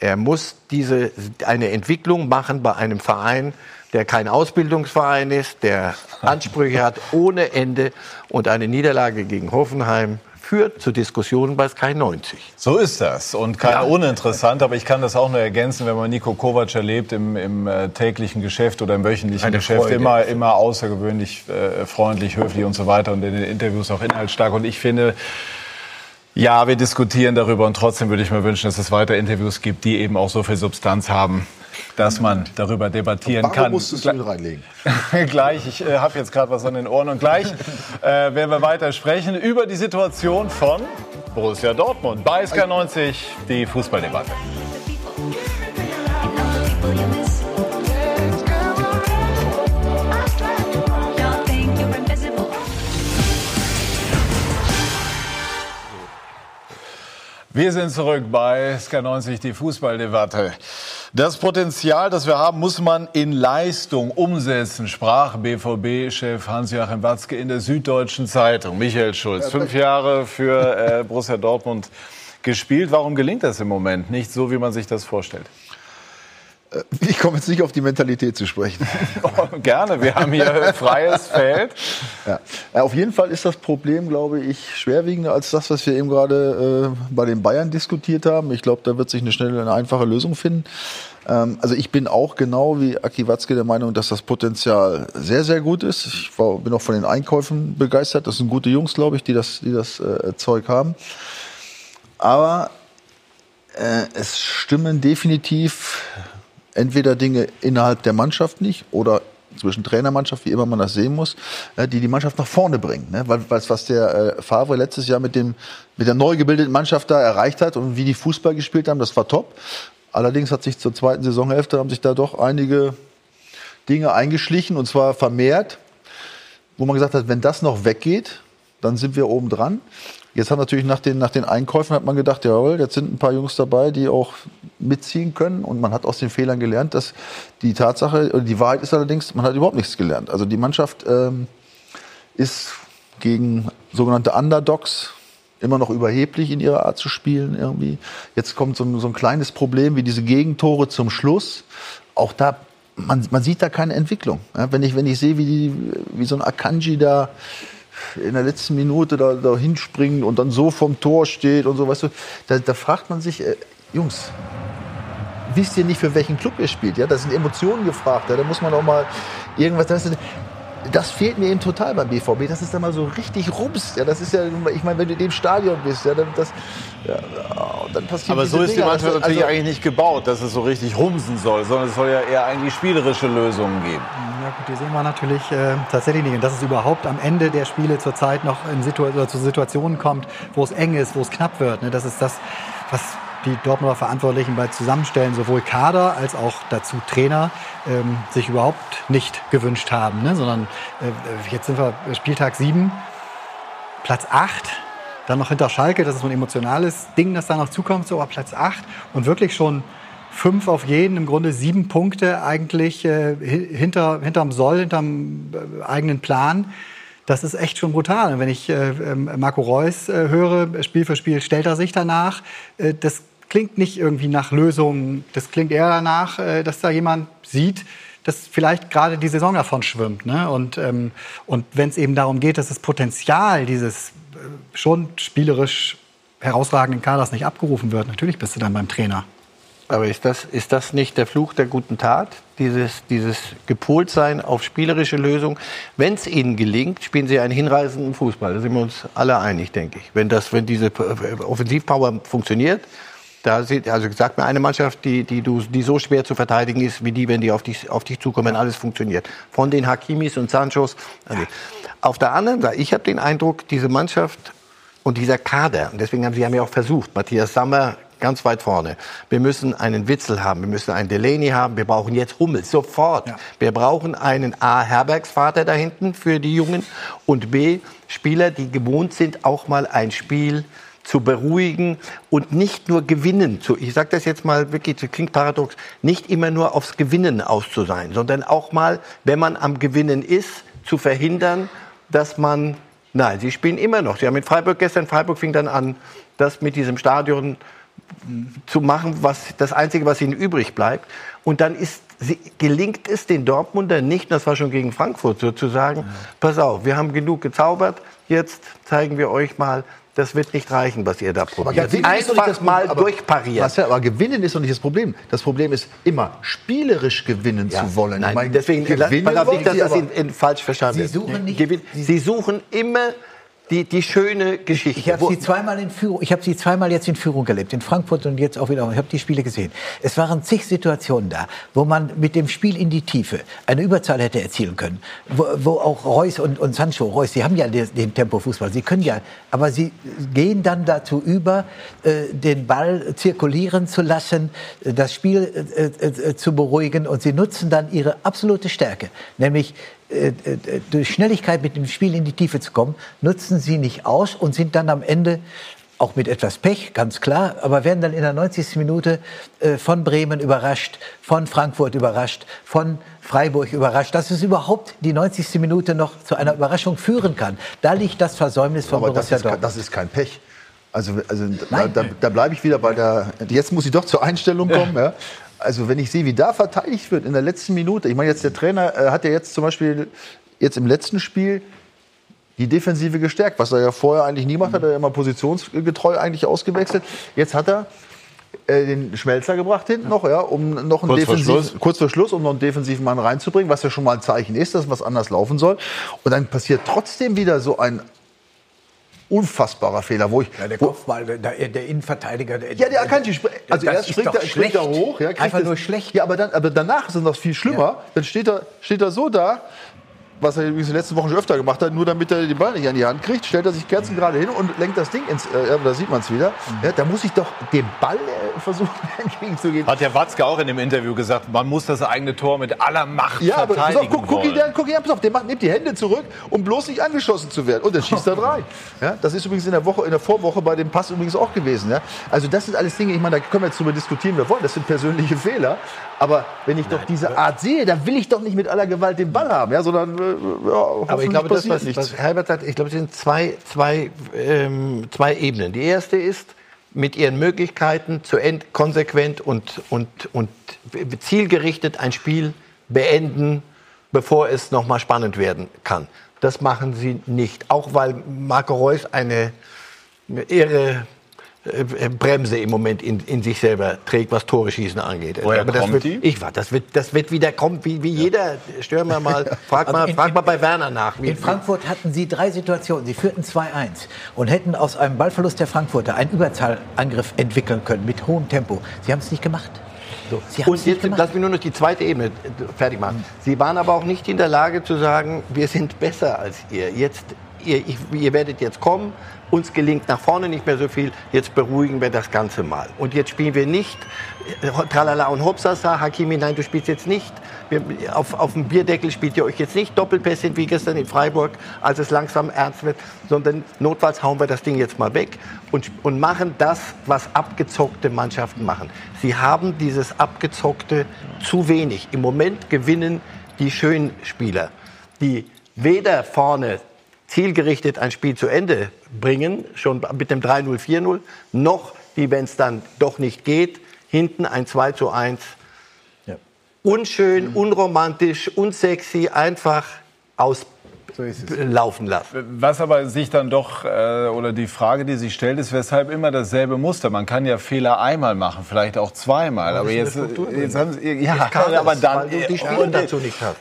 er muss diese, eine Entwicklung machen bei einem Verein, der kein Ausbildungsverein ist, der Ansprüche hat ohne Ende und eine Niederlage gegen Hoffenheim führt zu Diskussionen bei Sky 90. So ist das und keine uninteressant, aber ich kann das auch nur ergänzen, wenn man Nico Kovac erlebt im, im äh, täglichen Geschäft oder im wöchentlichen Eine Geschäft, Freude. immer, immer außergewöhnlich äh, freundlich, höflich und so weiter und in den Interviews auch inhaltsstark und ich finde, ja, wir diskutieren darüber und trotzdem würde ich mir wünschen, dass es weiter Interviews gibt, die eben auch so viel Substanz haben, dass man darüber debattieren Warum kann. musstest du ihn reinlegen? gleich, ich äh, habe jetzt gerade was an den Ohren und gleich äh, werden wir weiter sprechen über die Situation von Borussia Dortmund bei SK90, die Fußballdebatte. Wir sind zurück bei SK90, die Fußballdebatte. Das Potenzial, das wir haben, muss man in Leistung umsetzen, sprach BVB-Chef Hans-Joachim Watzke in der Süddeutschen Zeitung. Michael Schulz, fünf Jahre für äh, Borussia Dortmund gespielt. Warum gelingt das im Moment nicht so, wie man sich das vorstellt? Äh, ich komme jetzt nicht auf die Mentalität zu sprechen. oh, gerne, wir haben hier freies Feld. Ja. Auf jeden Fall ist das Problem, glaube ich, schwerwiegender als das, was wir eben gerade äh, bei den Bayern diskutiert haben. Ich glaube, da wird sich eine schnelle, eine einfache Lösung finden. Ähm, also ich bin auch genau wie Aki Watzke der Meinung, dass das Potenzial sehr, sehr gut ist. Ich war, bin auch von den Einkäufen begeistert. Das sind gute Jungs, glaube ich, die das, die das äh, Zeug haben. Aber äh, es stimmen definitiv entweder Dinge innerhalb der Mannschaft nicht oder zwischen Trainermannschaft, wie immer man das sehen muss, äh, die die Mannschaft nach vorne bringen. Ne? Weil, was der äh, Favre letztes Jahr mit, dem, mit der neu gebildeten Mannschaft da erreicht hat und wie die Fußball gespielt haben, das war top. Allerdings hat sich zur zweiten Saisonhälfte haben sich da doch einige Dinge eingeschlichen und zwar vermehrt, wo man gesagt hat, wenn das noch weggeht, dann sind wir oben dran. Jetzt hat natürlich nach den, nach den Einkäufen hat man gedacht, jawohl, jetzt sind ein paar Jungs dabei, die auch mitziehen können. Und man hat aus den Fehlern gelernt, dass die Tatsache, oder die Wahrheit ist allerdings, man hat überhaupt nichts gelernt. Also die Mannschaft ähm, ist gegen sogenannte Underdogs immer noch überheblich in ihrer Art zu spielen irgendwie. Jetzt kommt so ein, so ein kleines Problem wie diese Gegentore zum Schluss. Auch da, man, man sieht da keine Entwicklung. Ja, wenn, ich, wenn ich sehe, wie, die, wie so ein Akanji da in der letzten Minute da, da hinspringt und dann so vom Tor steht und so, weißt du, da, da fragt man sich, äh, Jungs, wisst ihr nicht, für welchen Club ihr spielt? Ja, da sind Emotionen gefragt. Ja, da muss man auch mal irgendwas. Das, das fehlt mir eben total beim BVB. Das ist dann mal so richtig rums. Ja, das ist ja, ich meine, wenn du in dem Stadion bist, ja, dann, das, ja, dann passiert Aber so ist die. Mannschaft Das- natürlich also- eigentlich nicht gebaut, dass es so richtig rumsen soll, sondern es soll ja eher eigentlich spielerische Lösungen geben. Ja gut, die sehen wir natürlich äh, tatsächlich nicht. Und dass es überhaupt am Ende der Spiele zurzeit noch in Situ zu Situationen kommt, wo es eng ist, wo es knapp wird. Ne? Das ist das, was die Dortmunder Verantwortlichen bei Zusammenstellen, sowohl Kader als auch dazu Trainer, ähm, sich überhaupt nicht gewünscht haben. Ne? Sondern äh, jetzt sind wir Spieltag 7, Platz 8, dann noch hinter Schalke, das ist so ein emotionales Ding, das da noch zukommt, so aber Platz 8 und wirklich schon fünf auf jeden, im Grunde sieben Punkte eigentlich äh, hi- hinter, hinterm Soll, hinterm äh, eigenen Plan. Das ist echt schon brutal. Und wenn ich äh, ähm, Marco Reus äh, höre, Spiel für Spiel stellt er sich danach, äh, das klingt nicht irgendwie nach Lösungen. Das klingt eher danach, äh, dass da jemand sieht, dass vielleicht gerade die Saison davon schwimmt. Ne? Und, ähm, und wenn es eben darum geht, dass das Potenzial dieses schon spielerisch herausragenden Kaders nicht abgerufen wird, natürlich bist du dann beim Trainer. Aber ist das, ist das nicht der Fluch der guten Tat? Dieses, dieses Gepoltsein auf spielerische Lösungen. Wenn es ihnen gelingt, spielen sie einen hinreißenden Fußball. Da sind wir uns alle einig, denke ich. Wenn, das, wenn diese äh, Offensivpower funktioniert, da sieht, also sagt mir eine Mannschaft, die, die, du, die so schwer zu verteidigen ist, wie die, wenn die auf dich, auf dich zukommen, wenn alles funktioniert. Von den Hakimis und Sanchos. Also, Auf der anderen Seite, ich habe den Eindruck, diese Mannschaft und dieser Kader, und deswegen haben sie haben ja auch versucht, Matthias Sammer ganz weit vorne. Wir müssen einen Witzel haben, wir müssen einen Delaney haben, wir brauchen jetzt Hummel, sofort. Wir brauchen einen A. Herbergsvater da hinten für die Jungen und B. Spieler, die gewohnt sind, auch mal ein Spiel zu beruhigen und nicht nur gewinnen. Zu, ich sage das jetzt mal wirklich, das klingt paradox, nicht immer nur aufs Gewinnen aus zu sein, sondern auch mal, wenn man am Gewinnen ist, zu verhindern, dass man, nein, sie spielen immer noch. Sie haben in Freiburg gestern, Freiburg fing dann an, das mit diesem Stadion zu machen, was das Einzige, was ihnen übrig bleibt. Und dann ist, sie, gelingt es den Dortmunder nicht, das war schon gegen Frankfurt so, zu sagen, pass auf, wir haben genug gezaubert, jetzt zeigen wir euch mal, das wird nicht reichen, was ihr da probiert. doch nicht das Einfach mal aber- durchparieren. Marcel, aber gewinnen ist doch nicht das Problem. Das Problem ist immer spielerisch gewinnen Ja, zu wollen. Nein, Ich meine, deswegen gewinnen nicht, dass das sie, in, in falsch verstanden Sie suchen nicht- Gewinn- Sie suchen immer die, die schöne Geschichte. Ich habe sie zweimal in Führung, ich habe sie zweimal jetzt in Führung erlebt, in Frankfurt und jetzt auch wieder. Ich habe die Spiele gesehen. Es waren zig Situationen da, wo man mit dem Spiel in die Tiefe eine Überzahl hätte erzielen können, wo, wo auch Reus und, und Sancho, Reus, sie haben ja den, den Tempofußball, sie können ja, aber sie gehen dann dazu über, äh, den Ball zirkulieren zu lassen, äh, das Spiel äh, äh, äh, zu beruhigen und sie nutzen dann ihre absolute Stärke, nämlich durch Schnelligkeit mit dem Spiel in die Tiefe zu kommen, nutzen sie nicht aus und sind dann am Ende auch mit etwas Pech, ganz klar, aber werden dann in der 90. Minute äh, von Bremen überrascht, von Frankfurt überrascht, von Freiburg überrascht, dass es überhaupt die 90. Minute noch zu einer Überraschung führen kann. Da liegt das Versäumnis von aber das Borussia ist, kein- Dortmund. das ist kein Pech. Also, also da, da, da bleibe ich wieder bei der. Jetzt muss ich doch zur Einstellung kommen. Ja. Also wenn ich sehe, wie da verteidigt wird in der letzten Minute. Ich meine, jetzt der Trainer äh, hat ja jetzt zum Beispiel jetzt im letzten Spiel die Defensive gestärkt, was er ja vorher eigentlich nie gemacht hat. Er hat ja immer positionsgetreu eigentlich ausgewechselt. Jetzt hat er äh, den Schmelzer gebracht hinten noch, ja, um noch einen Kurz vor Defensiv, Schluss. kurz vor Schluss, um noch einen defensiven Mann reinzubringen, was ja schon mal ein Zeichen ist, dass was anders laufen soll. Und dann passiert trotzdem wieder so ein unfassbarer Fehler, wo ich Ja, der Kopfball, der, der Innenverteidiger. Der, ja, der Akanji, also erst springt, er, springt er hoch, ja, Einfach das- nur schlecht. Ja, aber, dann, aber danach ist es noch viel schlimmer. Dann steht er, steht er so da, was er übrigens in den letzten Wochen schon öfter gemacht hat, nur damit er den Ball nicht an die Hand kriegt, stellt er sich kerzengerade hin und lenkt das Ding ins, äh, da sieht man es wieder. Ja, da muss ich doch den Ball äh, versuchen entgegenzugeben. Hat der Watzke auch in dem Interview gesagt, man muss das eigene Tor mit aller Macht Ja, aber verteidigen guck, guck ihn an, guck ihn an, pass auf, der macht, nimmt die Hände zurück, um bloß nicht angeschossen zu werden. Und dann schießt er rein. Ja, das ist übrigens in der Woche, in der Vorwoche bei dem Pass übrigens auch gewesen. Ja. Also das sind alles Dinge, ich meine, da können wir jetzt drüber diskutieren, wir wollen, das sind persönliche Fehler. Aber wenn ich doch diese Art sehe, dann will ich doch nicht mit aller Gewalt den Ball haben, ja, sondern äh, ja, Aber ich glaube, das, was, nichts. was Herbert sagt, ich glaube, es sind zwei, zwei, ähm, zwei Ebenen. Die erste ist, mit ihren Möglichkeiten zu end konsequent und, und, und zielgerichtet ein Spiel beenden, bevor es noch mal spannend werden kann. Das machen sie nicht. Auch weil Marco Reus eine, irre äh, Bremse im Moment in, in sich selber trägt, was Tore schießen angeht. Woher Aber das kommt wird, die? Ich war, das wird, das wird wieder kommen, wie, wie jeder Stürmer mal. Frag mal, Also in- frag mal bei Werner nach. In Frankfurt hatten sie drei Situationen. Sie führten 2-1 und hätten aus einem Ballverlust der Frankfurter einen Überzahlangriff entwickeln können mit hohem Tempo. Sie haben es nicht gemacht. So, Und jetzt gemacht. lass mich nur noch die zweite Ebene äh, fertig machen. Sie waren aber auch nicht in der Lage zu sagen, wir sind besser als ihr. Jetzt, ihr, ihr werdet jetzt kommen, uns gelingt nach vorne nicht mehr so viel, jetzt beruhigen wir das Ganze mal. Und jetzt spielen wir nicht äh, Tralala und Hopsasa, Hakimi, nein, du spielst jetzt nicht. Wir, auf, auf dem Bierdeckel spielt ihr euch jetzt nicht Doppelpässe wie gestern in Freiburg, als es langsam ernst wird, sondern notfalls hauen wir das Ding jetzt mal weg und, und machen das, was abgezockte Mannschaften machen. Sie haben dieses abgezockte zu wenig. Im Moment gewinnen die schönen Spieler, die weder vorne zielgerichtet ein Spiel zu Ende bringen, schon mit dem 3-0, 4-0, noch die, wenn es dann doch nicht geht, hinten ein 2 zu 1. Unschön, unromantisch, unsexy, einfach auslaufen lassen. Was aber sich dann doch, äh, oder die Frage, die sich stellt, ist, weshalb immer dasselbe Muster? Man kann ja Fehler einmal machen, vielleicht auch zweimal. Aber jetzt, jetzt haben Sie, ja, Des Kaders, aber dann, weil du die Spieler und, dazu nicht hast.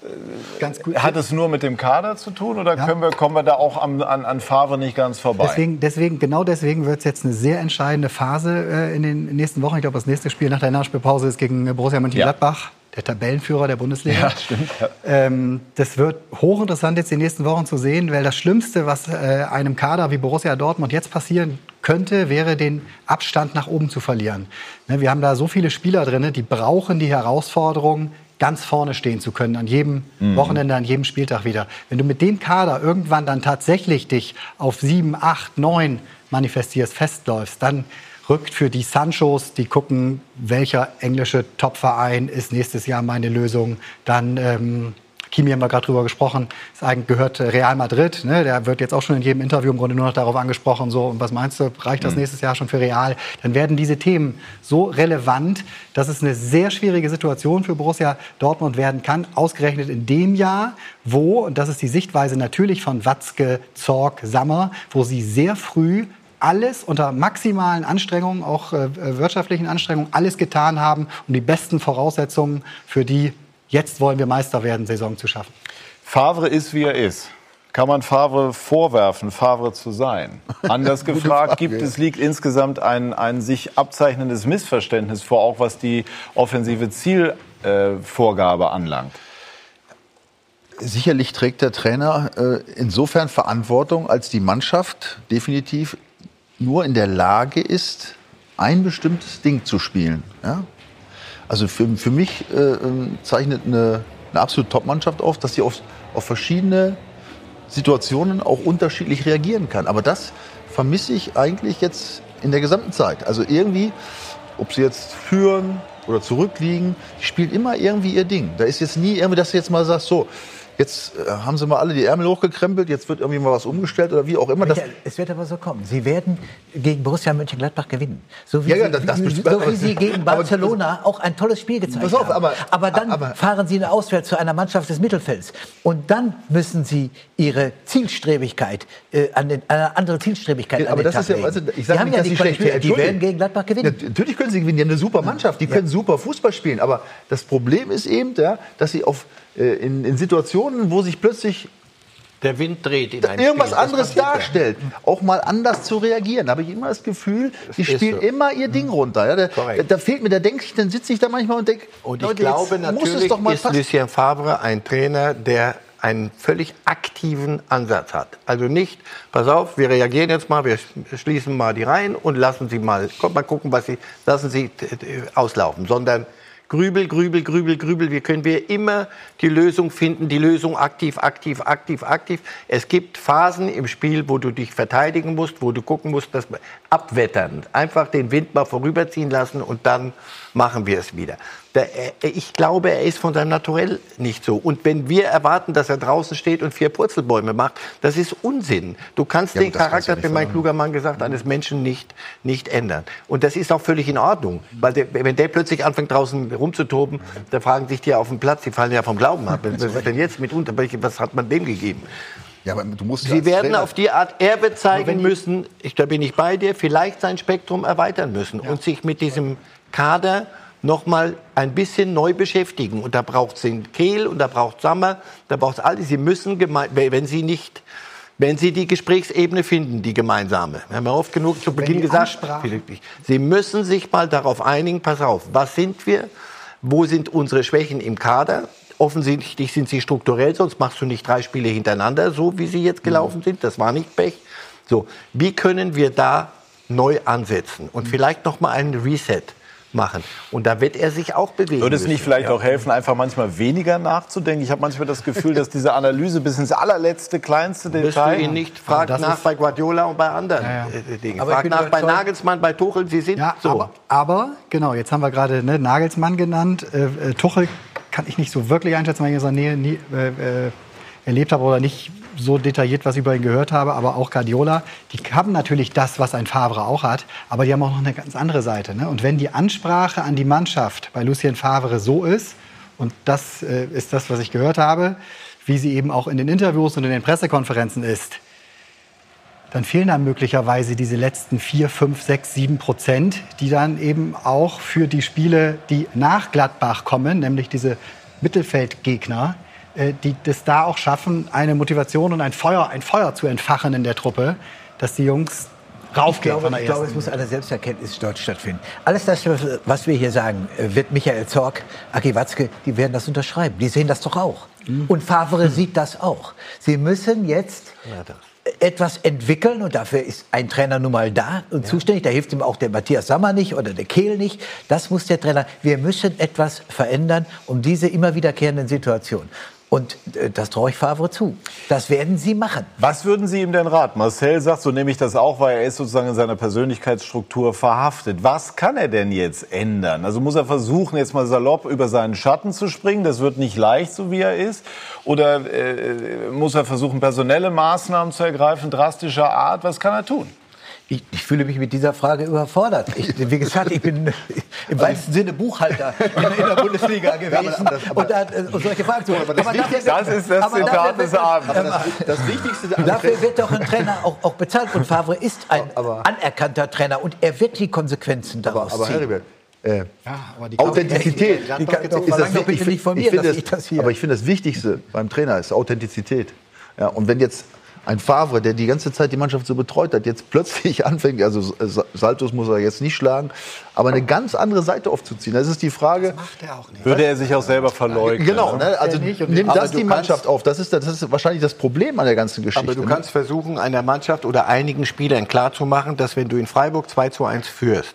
Ganz gut. hat es nur mit dem Kader zu tun oder können wir, kommen wir da auch am, an, an Favre nicht ganz vorbei? Deswegen, deswegen, genau deswegen wird es jetzt eine sehr entscheidende Phase äh, in den nächsten Wochen. Ich glaube, das nächste Spiel nach der Nachspielpause ist gegen Borussia Mönchengladbach, der Tabellenführer der Bundesliga. Ja, stimmt. Ja. Ähm, das wird hochinteressant jetzt die nächsten Wochen zu sehen, weil das Schlimmste, was äh, einem Kader wie Borussia Dortmund jetzt passieren könnte, wäre den Abstand nach oben zu verlieren. Ne, wir haben da so viele Spieler drin, die brauchen die Herausforderung, ganz vorne stehen zu können, an jedem Wochenende, an jedem Spieltag wieder. Wenn du mit dem Kader irgendwann dann tatsächlich dich auf sieben, acht, neun manifestierst, festläufst, dann rückt für die Sanchos, die gucken, welcher englische Topverein ist nächstes Jahr meine Lösung, dann ähm, Kimi haben wir gerade drüber gesprochen, ist eigentlich gehört Real Madrid, ne? der wird jetzt auch schon in jedem Interview im Grunde nur noch darauf angesprochen, so, und was meinst du, reicht das nächstes Jahr schon für Real? Dann werden diese Themen so relevant, dass es eine sehr schwierige Situation für Borussia Dortmund werden kann, ausgerechnet in dem Jahr, wo, und das ist die Sichtweise natürlich von Watzke, Zorg, Sammer, wo sie sehr früh alles unter maximalen Anstrengungen, auch äh, wirtschaftlichen Anstrengungen, alles getan haben, um die besten Voraussetzungen für die Jetzt wollen wir Meister werden, Saison zu schaffen. Favre ist, wie er ist. Kann man Favre vorwerfen, Favre zu sein? Anders gefragt, gibt es, liegt insgesamt ein, ein sich abzeichnendes Missverständnis vor, auch was die offensive Zielvorgabe anlangt? Sicherlich trägt der Trainer äh, insofern Verantwortung, als die Mannschaft definitiv nur in der Lage ist, ein bestimmtes Ding zu spielen. Ja? Also für, für mich äh, ähm, zeichnet eine, eine absolute Top-Mannschaft auf, dass sie auf, auf verschiedene Situationen auch unterschiedlich reagieren kann. Aber das vermisse ich eigentlich jetzt in der gesamten Zeit. Also irgendwie, ob sie jetzt führen oder zurückliegen, die spielen immer irgendwie ihr Ding. Da ist jetzt nie irgendwie, dass du jetzt mal sagst, so, jetzt äh, haben sie mal alle die Ärmel hochgekrempelt, jetzt wird irgendwie mal was umgestellt oder wie auch immer. Michael, es wird aber so kommen. Sie werden gegen Borussia Mönchengladbach gewinnen. So wie, Ja, ja, sie, das- das bestimmt. so wie Sie gegen Aber- Barcelona auch ein tolles Spiel gezeigt auf, haben. aber- dann aber- fahren Sie auswärts zu einer Mannschaft des Mittelfelds. Und dann müssen Sie Ihre Zielstrebigkeit, äh, an den, eine andere Zielstrebigkeit Ja, an aber den das Tag ist ja, also ich Sie sage nicht, ja dass sie schlecht. Die werden gegen Gladbach gewinnen. Natürlich können sie gewinnen, die haben eine super Mannschaft, die können super Fußball spielen. Aber das Problem ist eben, ja, dass sie auf, äh, in, in Situationen, wo sich plötzlich der Wind dreht in ein irgendwas Spiel. Das anderes passiert ja. darstellt, auch mal anders zu reagieren. Da habe ich immer das Gefühl, die ist spielen so. immer ihr Ding runter. Ja, da, da fehlt mir, da denke ich, dann sitze ich da manchmal und denke, Und ich Leute, glaube natürlich es doch mal ist passen. Lucien Favre ein Trainer, der einen völlig aktiven Ansatz hat. Also nicht, pass auf, wir reagieren jetzt mal, wir schließen mal die Reihen und lassen sie mal, kommt mal gucken, was sie, lassen sie äh, auslaufen, sondern Grübel, Grübel, Grübel, Grübel. Wie können wir immer die Lösung finden? Die Lösung aktiv, aktiv, aktiv, aktiv. Es gibt Phasen im Spiel, wo du dich verteidigen musst, wo du gucken musst, dass abwettern. Einfach den Wind mal vorüberziehen lassen und dann machen wir es wieder. Der, äh, ich glaube, er ist von seinem Naturell nicht so. Und wenn wir erwarten, dass er draußen steht und vier Purzelbäume macht, das ist Unsinn. Du kannst Ja, den Charakter, hat mir mein kluger Mann gesagt, eines Menschen nicht, nicht ändern. Und das ist auch völlig in Ordnung. Weil der, wenn der plötzlich anfängt, draußen rumzutoben, da fragen sich die auf dem Platz, die fallen ja vom Glauben ab. Was denn jetzt mitunter? Welche- Was hat man dem gegeben? Ja, aber du musst ja Sie werden Trainer- auf die Art Erbe zeigen müssen, ich, da bin ich bei dir, vielleicht sein Spektrum erweitern müssen und sich mit diesem Kader noch mal ein bisschen neu beschäftigen. Und da braucht es den Kehl und da braucht Sammer, da braucht es alle. Sie müssen, wenn sie nicht, wenn sie die Gesprächsebene finden, die gemeinsame. Wir haben ja oft genug zu Beginn gesagt, Sie müssen sich mal darauf einigen, pass auf, was sind wir? Wo sind unsere Schwächen im Kader? Offensichtlich sind sie strukturell, sonst machst du nicht drei Spiele hintereinander, so wie sie jetzt gelaufen sind. Das war nicht Pech. So, wie können wir da neu ansetzen und vielleicht noch mal einen Reset machen? Und da wird er sich auch bewegen. Würde es nicht vielleicht Ja. auch helfen, einfach manchmal weniger nachzudenken? Ich habe manchmal das Gefühl, dass diese Analyse bis ins allerletzte, kleinste Wirst du Detail... ihn nicht frag das nach bei Guardiola und bei anderen Ja, ja. äh, Dingen. Aber Frag nach bei Nagelsmann, bei Tuchel. Sie sind Ja, so. aber, aber, genau, jetzt haben wir gerade ne, Nagelsmann genannt. Äh, äh, Tuchel kann ich nicht so wirklich einschätzen, weil ich in seiner Nähe nie äh, äh, erlebt habe oder nicht so detailliert was über ihn gehört habe. Aber auch Guardiola, die haben natürlich das, was ein Favre auch hat, aber die haben auch noch eine ganz andere Seite. Ne? Und wenn die Ansprache an die Mannschaft bei Lucien Favre so ist, und das äh, ist das, was ich gehört habe, wie sie eben auch in den Interviews und in den Pressekonferenzen ist, dann fehlen dann möglicherweise diese letzten 4, 5, 6, 7 Prozent, die dann eben auch für die Spiele, die nach Gladbach kommen, nämlich diese Mittelfeldgegner, äh, die das da auch schaffen, eine Motivation und ein Feuer, ein Feuer zu entfachen in der Truppe, dass die Jungs Ich raufgehen glaube, von der ich glaube, es muss eine Selbsterkenntnis dort stattfinden. Alles das, was wir hier sagen, äh, wird Michael Zorg, Aki Watzke, die werden das unterschreiben. Die sehen das doch auch. Mhm. Und Favre sieht das auch. Sie müssen jetzt etwas entwickeln und dafür ist ein Trainer nun mal da und zuständig. Da hilft ihm auch der Matthias Sammer nicht oder der Kehl nicht. Das muss der Trainer. Wir müssen etwas verändern, um diese immer wiederkehrenden Situationen. Und äh, das traue ich Favre zu. Das werden sie machen. Was würden Sie ihm denn raten? Marcel sagt, so nehme ich das auch, weil er ist sozusagen in seiner Persönlichkeitsstruktur verhaftet. Was kann er denn jetzt ändern? Also muss er versuchen, jetzt mal salopp über seinen Schatten zu springen? Das wird nicht leicht, so wie er ist. Oder äh, muss er versuchen, personelle Maßnahmen zu ergreifen, drastischer Art? Was kann er tun? Ich, ich fühle mich mit dieser Frage überfordert. Ich, wie gesagt, ich bin im weitesten Sinne Buchhalter in, in der Bundesliga gewesen und da äh, und solche Fragen zu. das Wichtigste- das ist das aber Zitat dafür des Abends. aber Das- das Wichtigste Dafür wird doch ein Trainer auch, auch bezahlt und Favre ist ein anerkannter Trainer und er wird die Konsequenzen daraus Aber ziehen. Heribert, äh, Ja, aber die Authentizität. Das ich finde das- das hier- Aber ich finde das Wichtigste beim Trainer ist Authentizität. Ja, und wenn jetzt ein Favre, der die ganze Zeit die Mannschaft so betreut hat, jetzt plötzlich anfängt, also Sa- Saltos muss er jetzt nicht schlagen, aber eine ganz andere Seite aufzuziehen. Das ist die Frage. macht er auch nicht. Würde er sich auch selber verleugnen? Genau, ne? also nicht und nimmt das die Mannschaft auf. Das ist, das ist wahrscheinlich das Problem an der ganzen Geschichte. Aber du ne? kannst versuchen, einer Mannschaft oder einigen Spielern klarzumachen, dass wenn du in Freiburg 2 zu 1 führst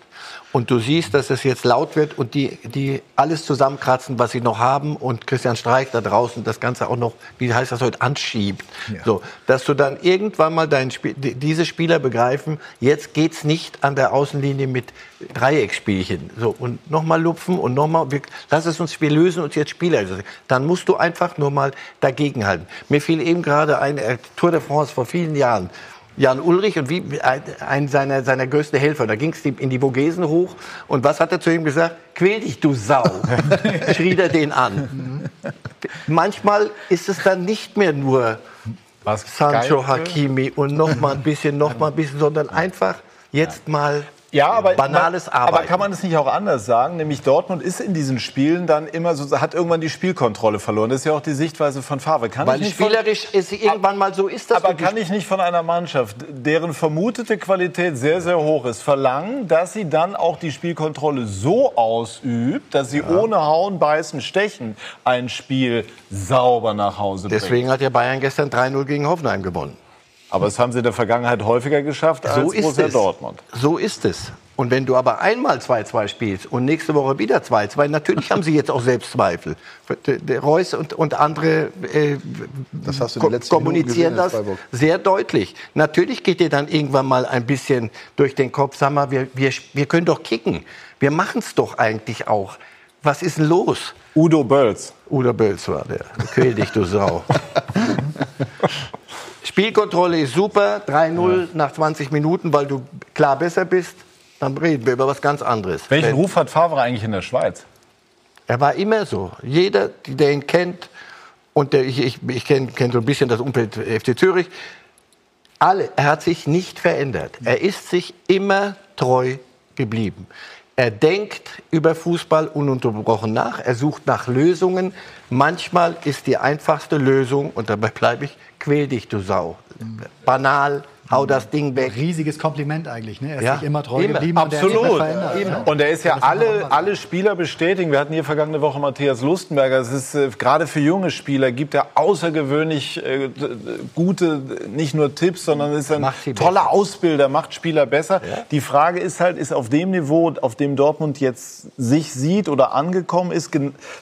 Und du siehst, dass es jetzt laut wird und die, die alles zusammenkratzen, was sie noch haben und Christian Streich da draußen das Ganze auch noch, wie heißt das heute, anschiebt. Ja. So, dass du dann irgendwann mal dein Spiel, die- diese Spieler begreifen, jetzt geht's nicht an der Außenlinie mit Dreiecksspielchen. So, und nochmal lupfen und nochmal, lass es uns, wir lösen uns jetzt Spieler. Dann musst du einfach nur mal dagegenhalten. Mir fiel eben gerade ein äh, Tour de France vor vielen Jahren. Jan Ulrich und wie ein, ein seiner, seiner größten Helfer. Da ging es in die Vogesen hoch. Und was hat er zu ihm gesagt? Quäl dich, du Sau. Schrie er den an. Manchmal ist es dann nicht mehr nur Sancho Hakimi und noch mal ein bisschen, noch mal ein bisschen, sondern einfach jetzt mal Ja, aber banales aber Arbeiten. kann man es nicht auch anders sagen? Nämlich Dortmund ist in diesen Spielen dann immer so, hat irgendwann die Spielkontrolle verloren. Das ist ja auch die Sichtweise von Favre. Kann Weil ich nicht von- spielerisch ist irgendwann mal so ist das. aber kann ich nicht von einer Mannschaft, deren vermutete Qualität sehr, sehr hoch ist, verlangen, dass sie dann auch die Spielkontrolle so ausübt, dass sie ohne Hauen, Beißen, Stechen ein Spiel sauber nach Hause bringt? Deswegen hat ja Bayern gestern 3-0 gegen Hoffenheim gewonnen. Aber das haben sie in der Vergangenheit häufiger geschafft als So ist Borussia es. Dortmund. So ist es. Und wenn du aber einmal 2-2 spielst und nächste Woche wieder 2-2, natürlich haben sie jetzt auch Selbstzweifel. Der Reus und, und andere äh, Das hast du ko- kommunizieren das sehr deutlich. Natürlich geht dir dann irgendwann mal ein bisschen durch den Kopf, sag mal, wir, wir, wir können doch kicken. Wir machen es doch eigentlich auch. Was ist denn los? Udo Bölz. Udo Bölz war der. Quäl dich, du Sau. Spielkontrolle ist super, 3-0 nach 20 Minuten, weil du klar besser bist. Dann reden wir über was ganz anderes. Welchen Wenn- Ruf hat Favre eigentlich in der Schweiz? Er war immer so. Jeder, der ihn kennt, und der, ich, ich, ich kenne kenn so ein bisschen das Umfeld FC Zürich, alle, er hat sich nicht verändert. Er ist sich immer treu geblieben. Er denkt über Fußball ununterbrochen nach. Er sucht nach Lösungen. Manchmal ist die einfachste Lösung, und dabei bleibe ich, quäl dich, du Sau. Banal, hau das Ding weg. Riesiges Kompliment eigentlich. Ne? Er ist Ja, sich immer treu immer. geblieben und er hat sich Absolut. Ja. Und er ist ja alle, alle Spieler bestätigen. Wir hatten hier vergangene Woche Matthias Lustenberger. Es ist äh, gerade für junge Spieler gibt er außergewöhnlich äh, gute, nicht nur Tipps, sondern ist ein toller Ausbilder, macht Spieler besser. Die Frage ist halt, ist auf dem Niveau, auf dem Dortmund jetzt sich sieht oder angekommen ist,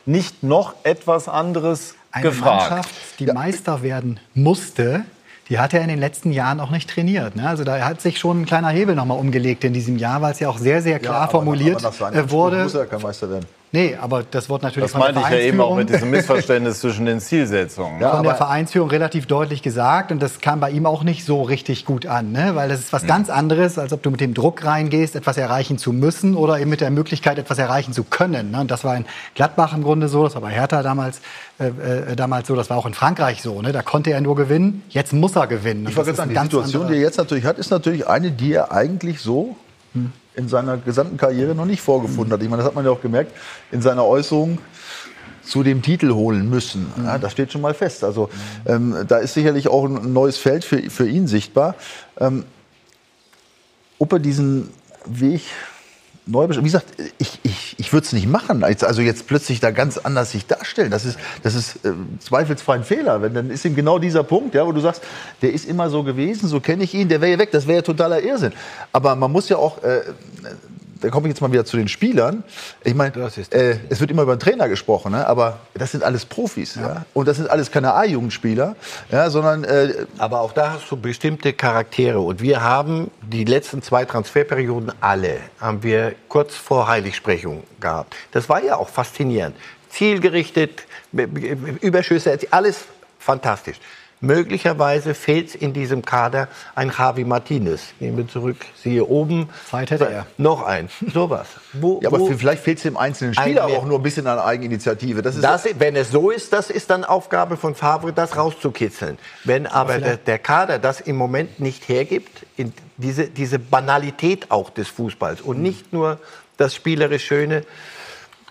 nicht noch etwas anderes Eine gefragt? Mannschaft, die Meister werden musste, die hat er in den letzten Jahren auch nicht trainiert. Ne? Also da hat sich schon ein kleiner Hebel nochmal umgelegt in diesem Jahr, weil es ja auch sehr, sehr klar aber- formuliert aber seinen äh, Ansprüchen wurde. muss er kein Meister werden. Nee, aber das wird natürlich Das von der meinte ich ja eben auch mit diesem Missverständnis zwischen den Zielsetzungen. von der Vereinsführung relativ deutlich gesagt und das kam bei ihm auch nicht so richtig gut an, ne? weil das ist was ganz anderes, als ob du mit dem Druck reingehst, etwas erreichen zu müssen oder eben mit der Möglichkeit, etwas erreichen zu können. Ne? Und das war in Gladbach im Grunde so, das war bei Hertha damals, äh, äh, damals so, das war auch in Frankreich so. Ne? Da konnte er nur gewinnen, jetzt muss er gewinnen. Und Ich wollte sagen, ein die ganz Situation, anderer- die er jetzt natürlich hat, ist natürlich eine, die er eigentlich so in seiner gesamten Karriere noch nicht vorgefunden hat. Ich meine, das hat man ja auch gemerkt in seiner Äußerung zu dem Titel holen müssen. Ja, das steht schon mal fest. Also ähm, da ist sicherlich auch ein neues Feld für, für ihn sichtbar. Ähm, ob er diesen Weg neu. Wie gesagt, ich, ich, ich würde es nicht machen. Als- Also jetzt plötzlich da ganz anders sich darstellen. Das ist, das ist äh, zweifelsfrei ein Fehler. Wenn, dann ist ihm genau dieser Punkt, ja, wo du sagst, der ist immer so gewesen, so kenne ich ihn, der wäre ja weg. Das wäre ja totaler Irrsinn. Aber man muss ja auch, äh, da komme ich jetzt mal wieder zu den Spielern. Ich meine, äh, es wird immer über den Trainer gesprochen, ne? aber das sind alles Profis. Ja. Und das sind alles keine A-Jugendspieler, ja, sondern äh, Aber auch da hast du bestimmte Charaktere. Und wir haben die letzten zwei Transferperioden alle, haben wir kurz vor Heiligsprechung gehabt. Das war ja auch faszinierend. Zielgerichtet, Überschüsse, alles fantastisch. Möglicherweise fehlt in diesem Kader ein Javi Martinez. Gehen wir zurück, siehe oben. Zeit hätte er. Noch ein, sowas. Wo, ja, aber wo- vielleicht fehlt es dem einzelnen Ein Spieler mehr- auch nur ein bisschen an Eigeninitiative. Das ist Das, wenn es so ist, das ist dann Aufgabe von Favre, das rauszukitzeln. Wenn aber der, der Kader das im Moment nicht hergibt, in diese, diese Banalität auch des Fußballs und nicht nur das spielerisch Schöne,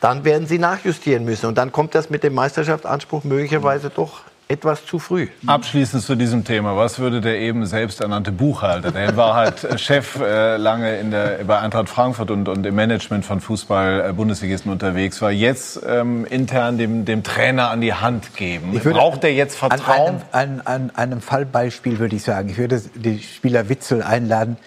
dann werden sie nachjustieren müssen. Und dann kommt das mit dem Meisterschaftsanspruch möglicherweise doch etwas zu früh. Abschließend zu diesem Thema. Was würde der eben selbsternannte Buchhalter, der war halt äh, Chef äh, lange in der, bei Eintracht Frankfurt und, und im Management von Fußball-Bundesligisten unterwegs war, jetzt ähm, intern dem, dem Trainer an die Hand geben? Ich würde Braucht der jetzt An Vertrauen? einem, an, an einem Fallbeispiel würde ich sagen, ich würde die Spieler Witzel einladen.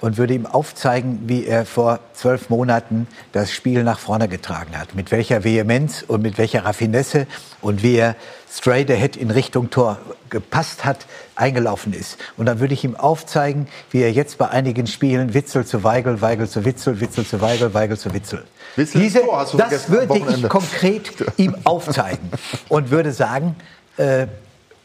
Und würde ihm aufzeigen, wie er vor zwölf Monaten das Spiel nach vorne getragen hat. Mit welcher Vehemenz und mit welcher Raffinesse und wie er straight ahead in Richtung Tor gepasst hat, eingelaufen ist. Und dann würde ich ihm aufzeigen, wie er jetzt bei einigen Spielen Witzel zu Weigel, Weigel zu Witzel, Witzel zu Weigel, Weigel zu Witzel. Witzel Diese, das würde ich konkret ihm aufzeigen und würde sagen, äh,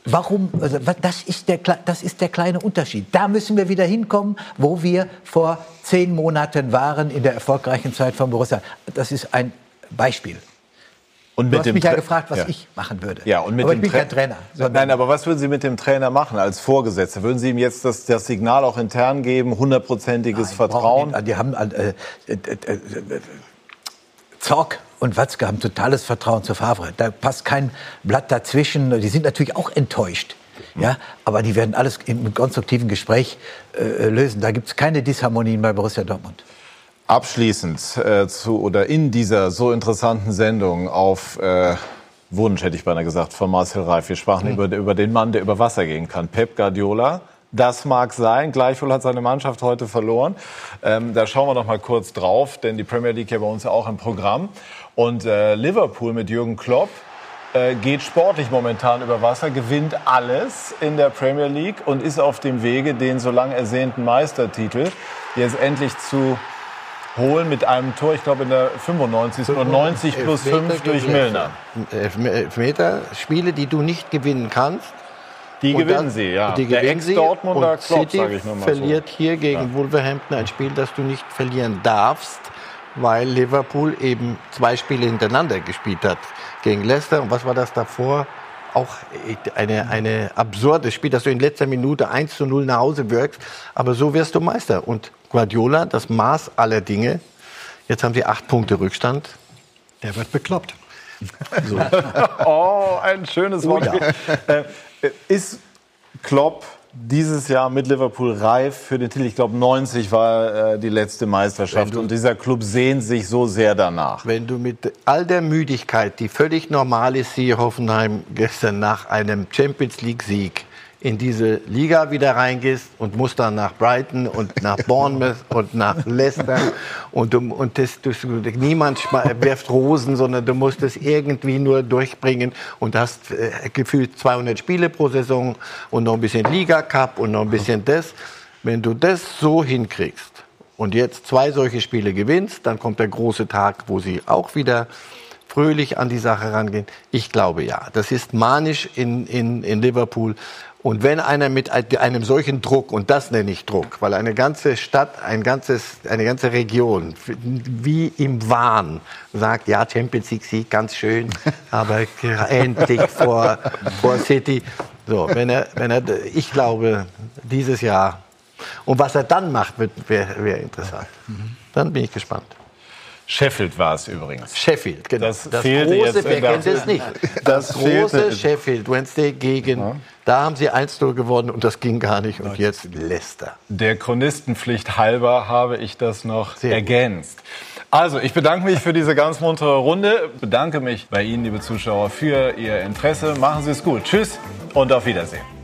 Warum? Also, das, ist der, das ist der kleine Unterschied. Da müssen wir wieder hinkommen, wo wir vor zehn Monaten waren in der erfolgreichen Zeit von Borussia. Das ist ein Beispiel. Und Du mit hast dem mich ja gefragt, was Ja. ich machen würde. Ja, und mit aber dem ich bin Tra- kein Trainer. Nein, aber was würden Sie mit dem Trainer machen als Vorgesetzter? Würden Sie ihm jetzt das, das Signal auch intern geben, hundertprozentiges Vertrauen? Die haben äh, äh, äh, äh, Zorg und Watzke haben totales Vertrauen zu Favre. Da passt kein Blatt dazwischen. Die sind natürlich auch enttäuscht. Ja, aber die werden alles im konstruktiven Gespräch äh, lösen. Da gibt es keine Disharmonien bei Borussia Dortmund. Abschließend äh, zu oder in dieser so interessanten Sendung auf äh, Wunsch, hätte ich beinahe gesagt, von Marcel Reif. Wir sprachen Mhm. über, über den Mann, der über Wasser gehen kann. Pep Guardiola. Das mag sein. Gleichwohl hat seine Mannschaft heute verloren. Ähm, da schauen wir noch mal kurz drauf, denn die Premier League ja bei uns auch im Programm. Und äh, Liverpool mit Jürgen Klopp äh, geht sportlich momentan über Wasser, gewinnt alles in der Premier League und ist auf dem Wege, den so lang ersehnten Meistertitel jetzt endlich zu holen mit einem Tor, ich glaube in der 95. und 90 plus 5 durch Milner. Elfme- Elfmeter, Spiele, die du nicht gewinnen kannst. Die Und gewinnen sie, ja. Die Der gewinnen sie. Ex-Dortmunder Und Klopp, City mal so. verliert hier gegen Wolverhampton ein Spiel, das du nicht verlieren darfst, weil Liverpool eben zwei Spiele hintereinander gespielt hat gegen Leicester. Und was war das davor? Auch eine, eine absurdes Spiel, dass du in letzter Minute 1 zu 0 nach Hause wirkst. Aber so wirst du Meister. Und Guardiola, das Maß aller Dinge. Jetzt haben sie acht Punkte Rückstand. Der wird bekloppt. oh, ein schönes Oh Wort. ja. Äh, ist Klopp dieses Jahr mit Liverpool reif für den Titel? Ich glaube, 90 war äh, die letzte Meisterschaft und dieser Club sehnt sich so sehr danach. Wenn du mit all der Müdigkeit, die völlig normal ist, hier Hoffenheim gestern nach einem Champions League Sieg in diese Liga wieder reingehst und musst dann nach Brighton und nach Bournemouth und nach Leicester und, du, und das, das, niemand wirft Rosen, sondern du musst es irgendwie nur durchbringen und hast äh, gefühlt 200 Spiele pro Saison und noch ein bisschen Liga Cup und noch ein bisschen das. Wenn du das so hinkriegst und jetzt zwei solche Spiele gewinnst, dann kommt der große Tag, wo sie auch wieder fröhlich an die Sache rangehen. Ich glaube ja. Das ist manisch in, in, in Liverpool. Und wenn einer mit einem solchen Druck, und das nenne ich Druck, weil eine ganze Stadt, ein ganzes, eine ganze Region, wie im Wahn, sagt, ja, Champions League Sieg, ganz schön, aber endlich vor, vor City. So, wenn er, wenn er, ich glaube, dieses Jahr, und was er dann macht, wäre wär interessant. Dann bin ich gespannt. Sheffield war es übrigens. Sheffield, genau. Das, Das fehlte große, jetzt wer kennt es nicht? Das, Das große fehlte. Sheffield Wednesday gegen, da haben sie 1-0 gewonnen und das ging gar nicht. Und jetzt Leicester. Der Chronistenpflicht halber habe ich das noch ergänzt. Also, ich bedanke mich für diese ganz muntere Runde. Bedanke mich bei Ihnen, liebe Zuschauer, für Ihr Interesse. Machen Sie es gut. Tschüss und auf Wiedersehen.